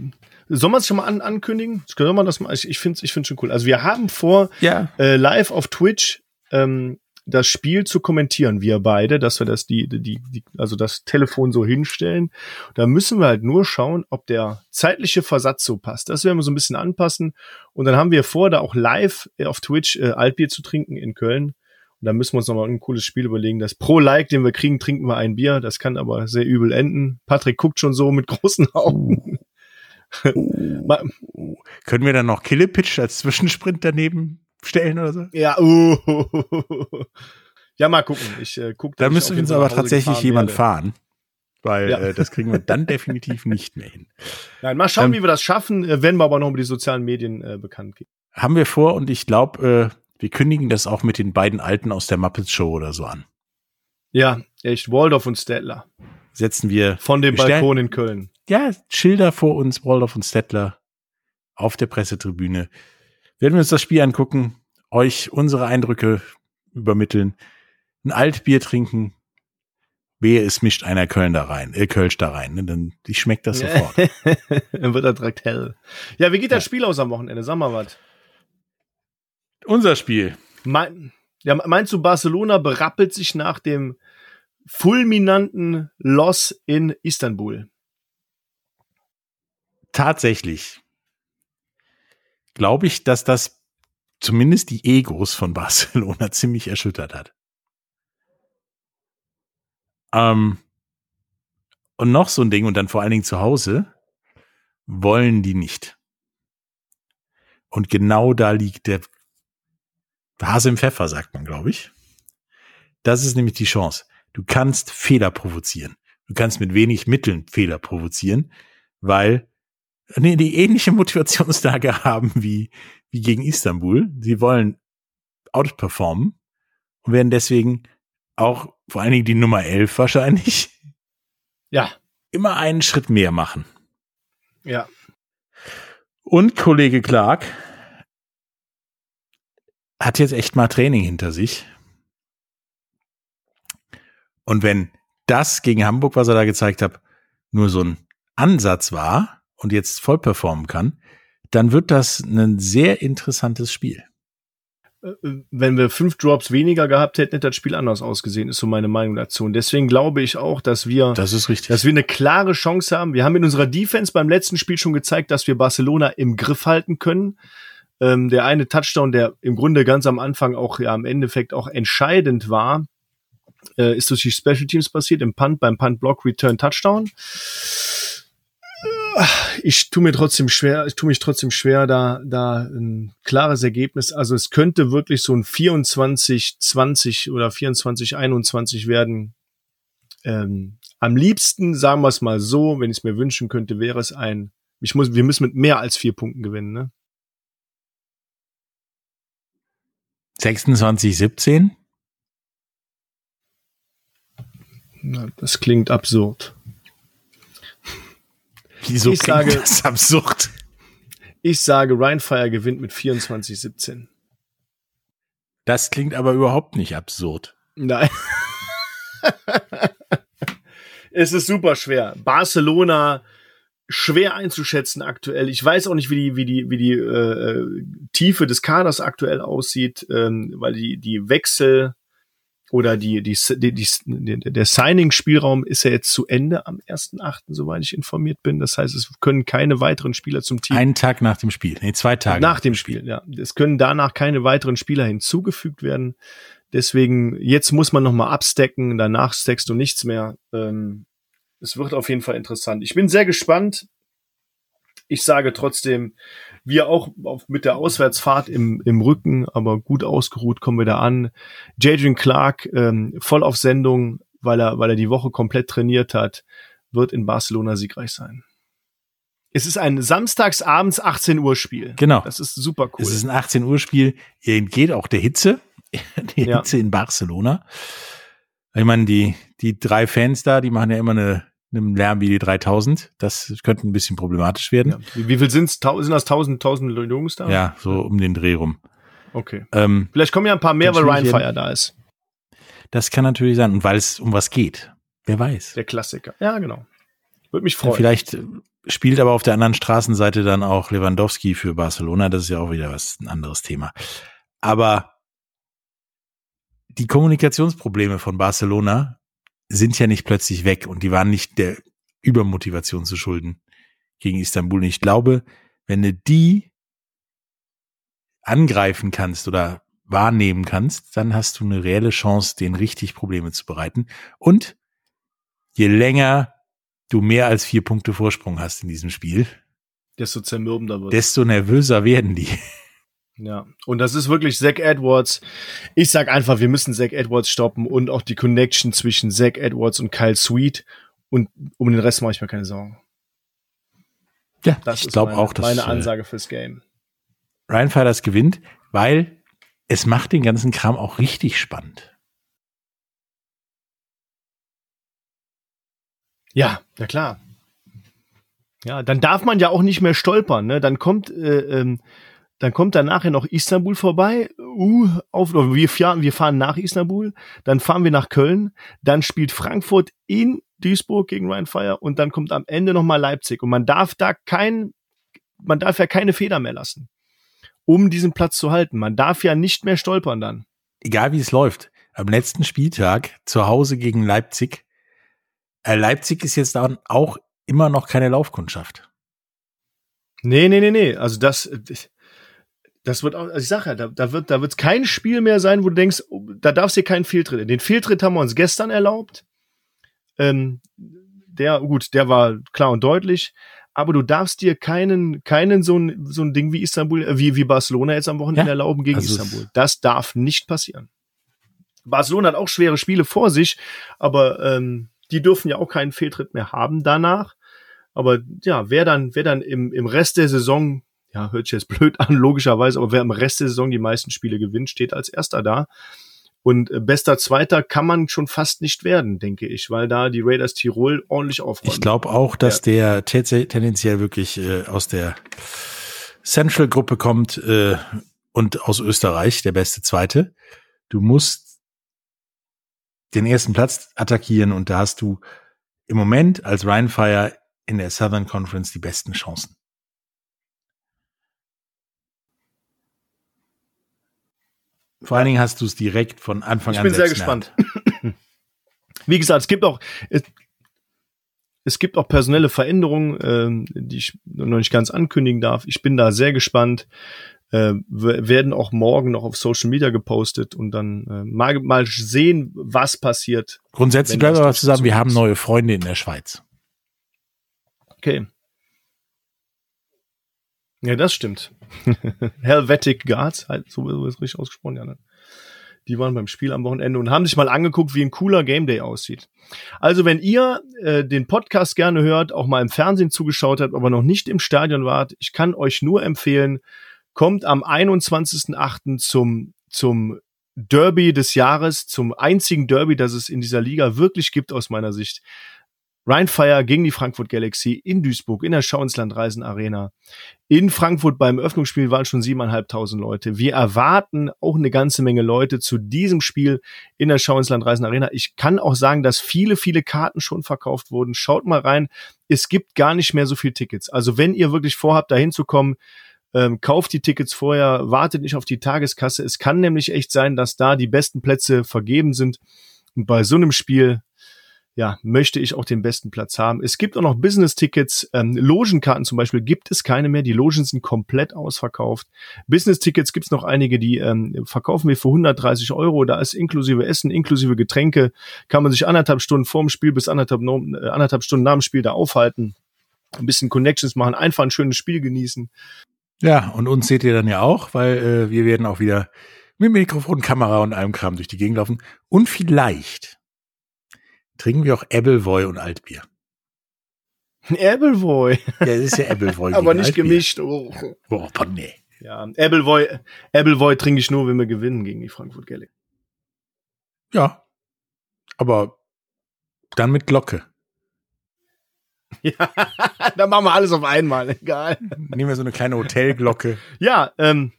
soll man es schon mal an, ankündigen? Können wir das mal? Ich, ich finde es ich find's schon cool. Also, wir haben vor, ja. äh, live auf Twitch ähm, das Spiel zu kommentieren, wir beide, dass wir das die, die, die, also das Telefon so hinstellen. Da müssen wir halt nur schauen, ob der zeitliche Versatz so passt. Das werden wir so ein bisschen anpassen. Und dann haben wir vor, da auch live äh, auf Twitch äh, Altbier zu trinken in Köln. Und da müssen wir uns nochmal ein cooles Spiel überlegen. Das pro Like, den wir kriegen, trinken wir ein Bier. Das kann aber sehr übel enden. Patrick guckt schon so mit großen Augen. [LAUGHS] Ma- Können wir dann noch Killepitch als Zwischensprint daneben stellen oder so? Ja, uh, ja, mal gucken. Ich äh, guck, Da auf jeden uns aber tatsächlich jemand werde. fahren. Weil Ja. äh, das kriegen wir dann definitiv nicht mehr hin. Nein, mal schauen, Ähm, wie wir das schaffen. Äh, werden wir aber noch über die sozialen Medien äh, bekannt geben. Haben wir vor und ich glaube, äh, wir kündigen das auch mit den beiden Alten aus der Muppets Show oder so an. Ja, echt. Waldorf und Stettler. Setzen wir Von dem Wir Balkon in Köln. ja, Schilder vor uns, Waldorf und Stettler auf der Pressetribüne. Werden wir uns das Spiel angucken, euch unsere Eindrücke übermitteln, ein Altbier trinken. Wehe, es mischt einer Köln da rein, äh, Kölsch da rein, ne? dann ich schmeckt das sofort. Dann [LAUGHS] wird er direkt hell. Ja, wie geht das. Spiel aus am Wochenende? Sag mal was. Unser Spiel. Mein, ja, meinst du, Barcelona berappelt sich nach dem fulminanten Loss in Istanbul? Tatsächlich glaube ich, dass das zumindest die Egos von [LAUGHS] Barcelona ziemlich erschüttert hat. Ähm, und noch so ein Ding, und dann vor allen Dingen zu Hause, wollen die nicht. Und genau da liegt der Hase im Pfeffer, sagt man, glaube ich. Das ist nämlich die Chance. Du kannst Fehler provozieren. Du kannst mit wenig Mitteln Fehler provozieren, weil nee, die ähnliche Motivationslage [LAUGHS] haben wie, wie gegen Istanbul. Sie wollen outperformen und werden deswegen auch vor allen Dingen die Nummer 11 wahrscheinlich Ja, immer einen Schritt mehr machen. ja. Und Kollege Clark hat jetzt echt mal Training hinter sich. Und wenn das gegen Hamburg, was er da gezeigt hat, nur so ein Ansatz war und jetzt voll performen kann, dann wird das ein sehr interessantes Spiel. Äh, wenn wir fünf Drops weniger gehabt hätten, hätte das Spiel anders ausgesehen, ist so meine Meinung dazu. Und deswegen glaube ich auch, dass wir, Das ist richtig. dass wir eine klare Chance haben. Wir haben in unserer Defense beim letzten Spiel schon gezeigt, dass wir Barcelona im Griff halten können. Ähm, der eine Touchdown, der im Grunde ganz am Anfang auch ja im Endeffekt auch entscheidend war, äh, ist durch die Special Teams passiert, im Punt, beim Punt Block Return Touchdown. Ich tue mir trotzdem schwer, ich tue mich trotzdem schwer, da, da ein klares Ergebnis. Also es könnte wirklich so ein 24, 20 oder 24, 21 werden. Ähm, am liebsten, sagen wir es mal so, wenn ich es mir wünschen könnte, wäre es ein, ich muss, wir müssen mit mehr als vier Punkten gewinnen, ne? 26, 17? Na, das klingt absurd. Wieso Ich klingt sage- das absurd? Ich sage, Rheinfire gewinnt mit 24, 17. Das klingt aber überhaupt nicht absurd. Nein. [LAUGHS] es ist super schwer. Barcelona schwer einzuschätzen aktuell. Ich weiß auch nicht, wie die, wie die, wie die äh, äh, Tiefe des Kaders aktuell aussieht, ähm, weil die, die Wechsel oder die, die, die, die der Signing-Spielraum ist ja jetzt zu Ende am 1.8., soweit ich informiert bin. Das heißt, es können keine weiteren Spieler zum Team Einen Tag nach dem Spiel. Nee, zwei Tage. nach dem Spiel, ja. Es können danach keine weiteren Spieler hinzugefügt werden. Deswegen, jetzt muss man nochmal abstecken, danach stackst du nichts mehr. Ähm, es wird auf jeden Fall interessant. Ich bin sehr gespannt. Ich sage trotzdem, wir auch mit der Auswärtsfahrt im, im Rücken, aber gut ausgeruht kommen wir da an. Jadrian Clark ähm, voll auf Sendung, weil er, weil er die Woche komplett trainiert hat, wird in Barcelona siegreich sein. Es ist ein samstagsabends 18 Uhr Spiel. Genau. Das ist super cool. Es ist ein 18 Uhr Spiel. Ihr entgeht auch der Hitze. [LAUGHS] die ja. Hitze in Barcelona. Ich meine, die, die drei Fans da, die machen ja immer eine, einen Lärm wie die 3000. Das könnte ein bisschen problematisch werden. Ja. Wie, wie viel sind's? Sind das 1000, 1000 Jungs da? Ja, so um den Dreh rum. Okay. Ähm, Vielleicht kommen ja ein paar mehr, weil Ryan Fire da ist. Das kann natürlich sein. Und weil es um was geht. Wer weiß. Der Klassiker. Ja, genau. Würde mich freuen. Ja, vielleicht spielt aber auf der anderen Straßenseite dann auch Lewandowski für Barcelona. Das ist ja auch wieder was, ein anderes Thema. Aber die Kommunikationsprobleme von Barcelona sind ja nicht plötzlich weg und die waren nicht der Übermotivation zu schulden gegen Istanbul. Und ich glaube, wenn du die angreifen kannst oder wahrnehmen kannst, dann hast du eine reelle Chance, denen richtig Probleme zu bereiten. Und je länger du mehr als vier Punkte Vorsprung hast in diesem Spiel, desto zermürbender wird. Desto nervöser werden die. Ja, und das ist wirklich Zach Edwards. Ich sag einfach, wir müssen Zach Edwards stoppen und auch die Connection zwischen Zach Edwards und Kyle Sweet. Und um den Rest mache ich mir keine Sorgen. Ja, das ich glaube auch, dass meine äh, Ansage fürs Game. Ryan Fighters gewinnt, weil es macht den ganzen Kram auch richtig spannend. Ja, ja klar. Ja, dann darf man ja auch nicht mehr stolpern. Ne? Dann kommt äh, ähm, dann kommt dann nachher noch Istanbul vorbei. Uh, auf, wir, fahren, wir fahren nach Istanbul. Dann fahren wir nach Köln. Dann spielt Frankfurt in Duisburg gegen Ryan Fire und dann kommt am Ende nochmal Leipzig. Und man darf da kein, man darf ja keine Feder mehr lassen, um diesen Platz zu halten. Man darf ja nicht mehr stolpern dann. Egal wie es läuft. Am letzten Spieltag zu Hause gegen Leipzig. Äh, Leipzig ist jetzt dann auch immer noch keine Laufkundschaft. Nee, nee, nee, nee. Also das, das wird auch, also ich sag ja, da, da wird, da wird kein Spiel mehr sein, wo du denkst, oh, da darfst du keinen Fehltritt. Den Fehltritt haben wir uns gestern erlaubt. Ähm, der, gut, der war klar und deutlich. Aber du darfst dir keinen, keinen so ein, so ein Ding wie Istanbul, äh, wie, wie Barcelona jetzt am Wochenende ja, erlauben gegen also Istanbul. Das darf nicht passieren. Barcelona hat auch schwere Spiele vor sich, aber ähm, die dürfen ja auch keinen Fehltritt mehr haben danach. Aber ja, wer dann, wer dann im, im Rest der Saison ja, hört sich jetzt blöd an, logischerweise, aber wer im Rest der Saison die meisten Spiele gewinnt, steht als Erster da. Und äh, bester Zweiter kann man schon fast nicht werden, denke ich, weil da die Raiders Tirol ordentlich aufräumen. Ich glaube auch, dass der tendenziell wirklich äh, aus der Central-Gruppe kommt äh, und aus Österreich, der beste Zweite. Du musst den ersten Platz attackieren und da hast du im Moment als Ryan Fire in der Southern Conference die besten Chancen. Vor allen Dingen hast du es direkt von Anfang ich an. Ich bin sehr gespannt. [CLEARS THROAT] Wie gesagt, es gibt auch, es, es gibt auch personelle Veränderungen, ähm, die ich noch nicht ganz ankündigen darf. Ich bin da sehr gespannt. Äh, werden auch morgen noch auf Social Media gepostet und dann äh, mal, mal sehen, was passiert. Grundsätzlich bleiben wir zusammen, wir haben neue Freunde in der Schweiz. Okay. Ja, das stimmt. [LAUGHS] Helvetic Guards, halt, so ist richtig ausgesprochen, ja. Ne? Die waren beim Spiel am Wochenende und haben sich mal angeguckt, wie ein cooler Game Day aussieht. Also, wenn ihr äh, den Podcast gerne hört, auch mal im Fernsehen zugeschaut habt, aber noch nicht im Stadion wart, ich kann euch nur empfehlen, kommt am 21.08. zum, zum Derby des Jahres, zum einzigen Derby, das es in dieser Liga wirklich gibt aus meiner Sicht. Ryan Fire gegen die Frankfurt Galaxy in Duisburg in der Schauensland Reisen Arena. In Frankfurt beim Öffnungsspiel waren schon siebeneinhalbtausend Leute. Wir erwarten auch eine ganze Menge Leute zu diesem Spiel in der Schauensland Reisen Arena. Ich kann auch sagen, dass viele, viele Karten schon verkauft wurden. Schaut mal rein. Es gibt gar nicht mehr so viel Tickets. Also wenn ihr wirklich vorhabt, dahin zu kommen, ähm, kauft die Tickets vorher, wartet nicht auf die Tageskasse. Es kann nämlich echt sein, dass da die besten Plätze vergeben sind. Und bei so einem Spiel ja, möchte ich auch den besten Platz haben. Es gibt auch noch Business-Tickets, ähm, Logenkarten zum Beispiel gibt es keine mehr. Die Logen sind komplett ausverkauft. Business-Tickets gibt es noch einige, die ähm, verkaufen wir für 130 Euro. Da ist inklusive Essen, inklusive Getränke, kann man sich anderthalb Stunden vorm Spiel bis anderthalb, äh, anderthalb Stunden nach dem Spiel da aufhalten. Ein bisschen Connections machen, einfach ein schönes Spiel genießen. Ja, und uns seht ihr dann ja auch, weil äh, wir werden auch wieder mit Mikrofon, Kamera und allem Kram durch die Gegend laufen. Und vielleicht trinken wir auch Appleboy und Altbier. Appleboy. Ja, das ist ja Appleboy. [LAUGHS] Aber nicht Altbier. gemischt. Oh. oh, nee. Ja, Appleboy, Appleboy trinke ich nur, wenn wir gewinnen gegen die Frankfurt Galaxy. Ja. Aber dann mit Glocke. [LAUGHS] Ja, dann machen wir alles auf einmal, egal. Nehmen wir so eine kleine Hotelglocke. Ja, ähm,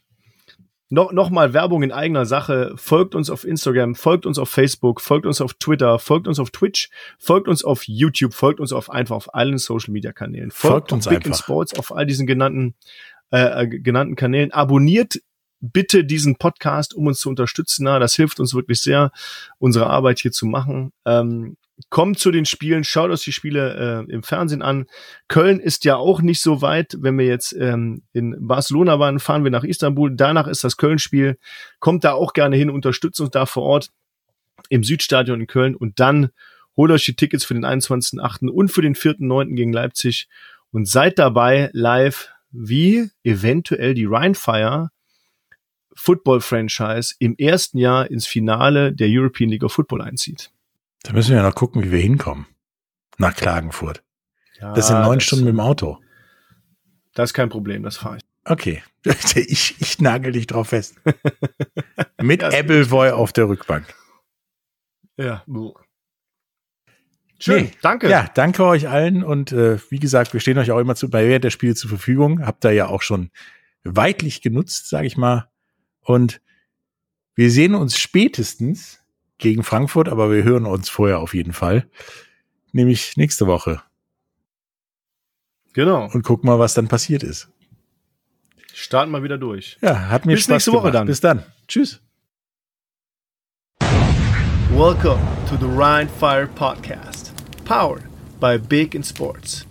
noch, noch mal Werbung in eigener Sache. Folgt uns auf Instagram, folgt uns auf Facebook, folgt uns auf Twitter, folgt uns auf Twitch, folgt uns auf YouTube, folgt uns auf einfach auf allen Social Media Kanälen. Folgt, folgt uns Big einfach. Sports auf all diesen genannten äh, äh, genannten Kanälen. Abonniert bitte diesen Podcast, um uns zu unterstützen. Na, das hilft uns wirklich sehr, unsere Arbeit hier zu machen. Ähm, kommt zu den Spielen, schaut euch die Spiele äh, im Fernsehen an. Köln ist ja auch nicht so weit. Wenn wir jetzt ähm, in Barcelona waren, fahren wir nach Istanbul. Danach ist das Köln-Spiel. Kommt da auch gerne hin, unterstützt uns da vor Ort im Südstadion in Köln und dann holt euch die Tickets für den 21.8. und für den 4.9. gegen Leipzig und seid dabei live, wie eventuell die Rheinfire Football Franchise im ersten Jahr ins Finale der European League of Football einzieht. Da müssen wir ja noch gucken, wie wir hinkommen. Nach Klagenfurt. Ja, das sind neun das, Stunden mit dem Auto. Das ist kein Problem, das fahre ich. Okay. [LAUGHS] Ich, ich nagel dich drauf fest. [LAUGHS] mit Appleboy auf der Rückbank. Ja. Schön, nee, danke. Ja, danke euch allen und äh, wie gesagt, wir stehen euch auch immer zu, bei der Spiele zur Verfügung. Habt da ja auch schon weitlich genutzt, sage ich mal. Und wir sehen uns spätestens gegen Frankfurt, aber wir hören uns vorher auf jeden Fall. Nämlich nächste Woche. Genau. Und gucken mal, was dann passiert ist. Starten mal wieder durch. Ja, hat mir Bis Spaß nächste Woche dann. Bis dann. Tschüss. Welcome to the Rhine Fire Podcast, powered by Big in Sports.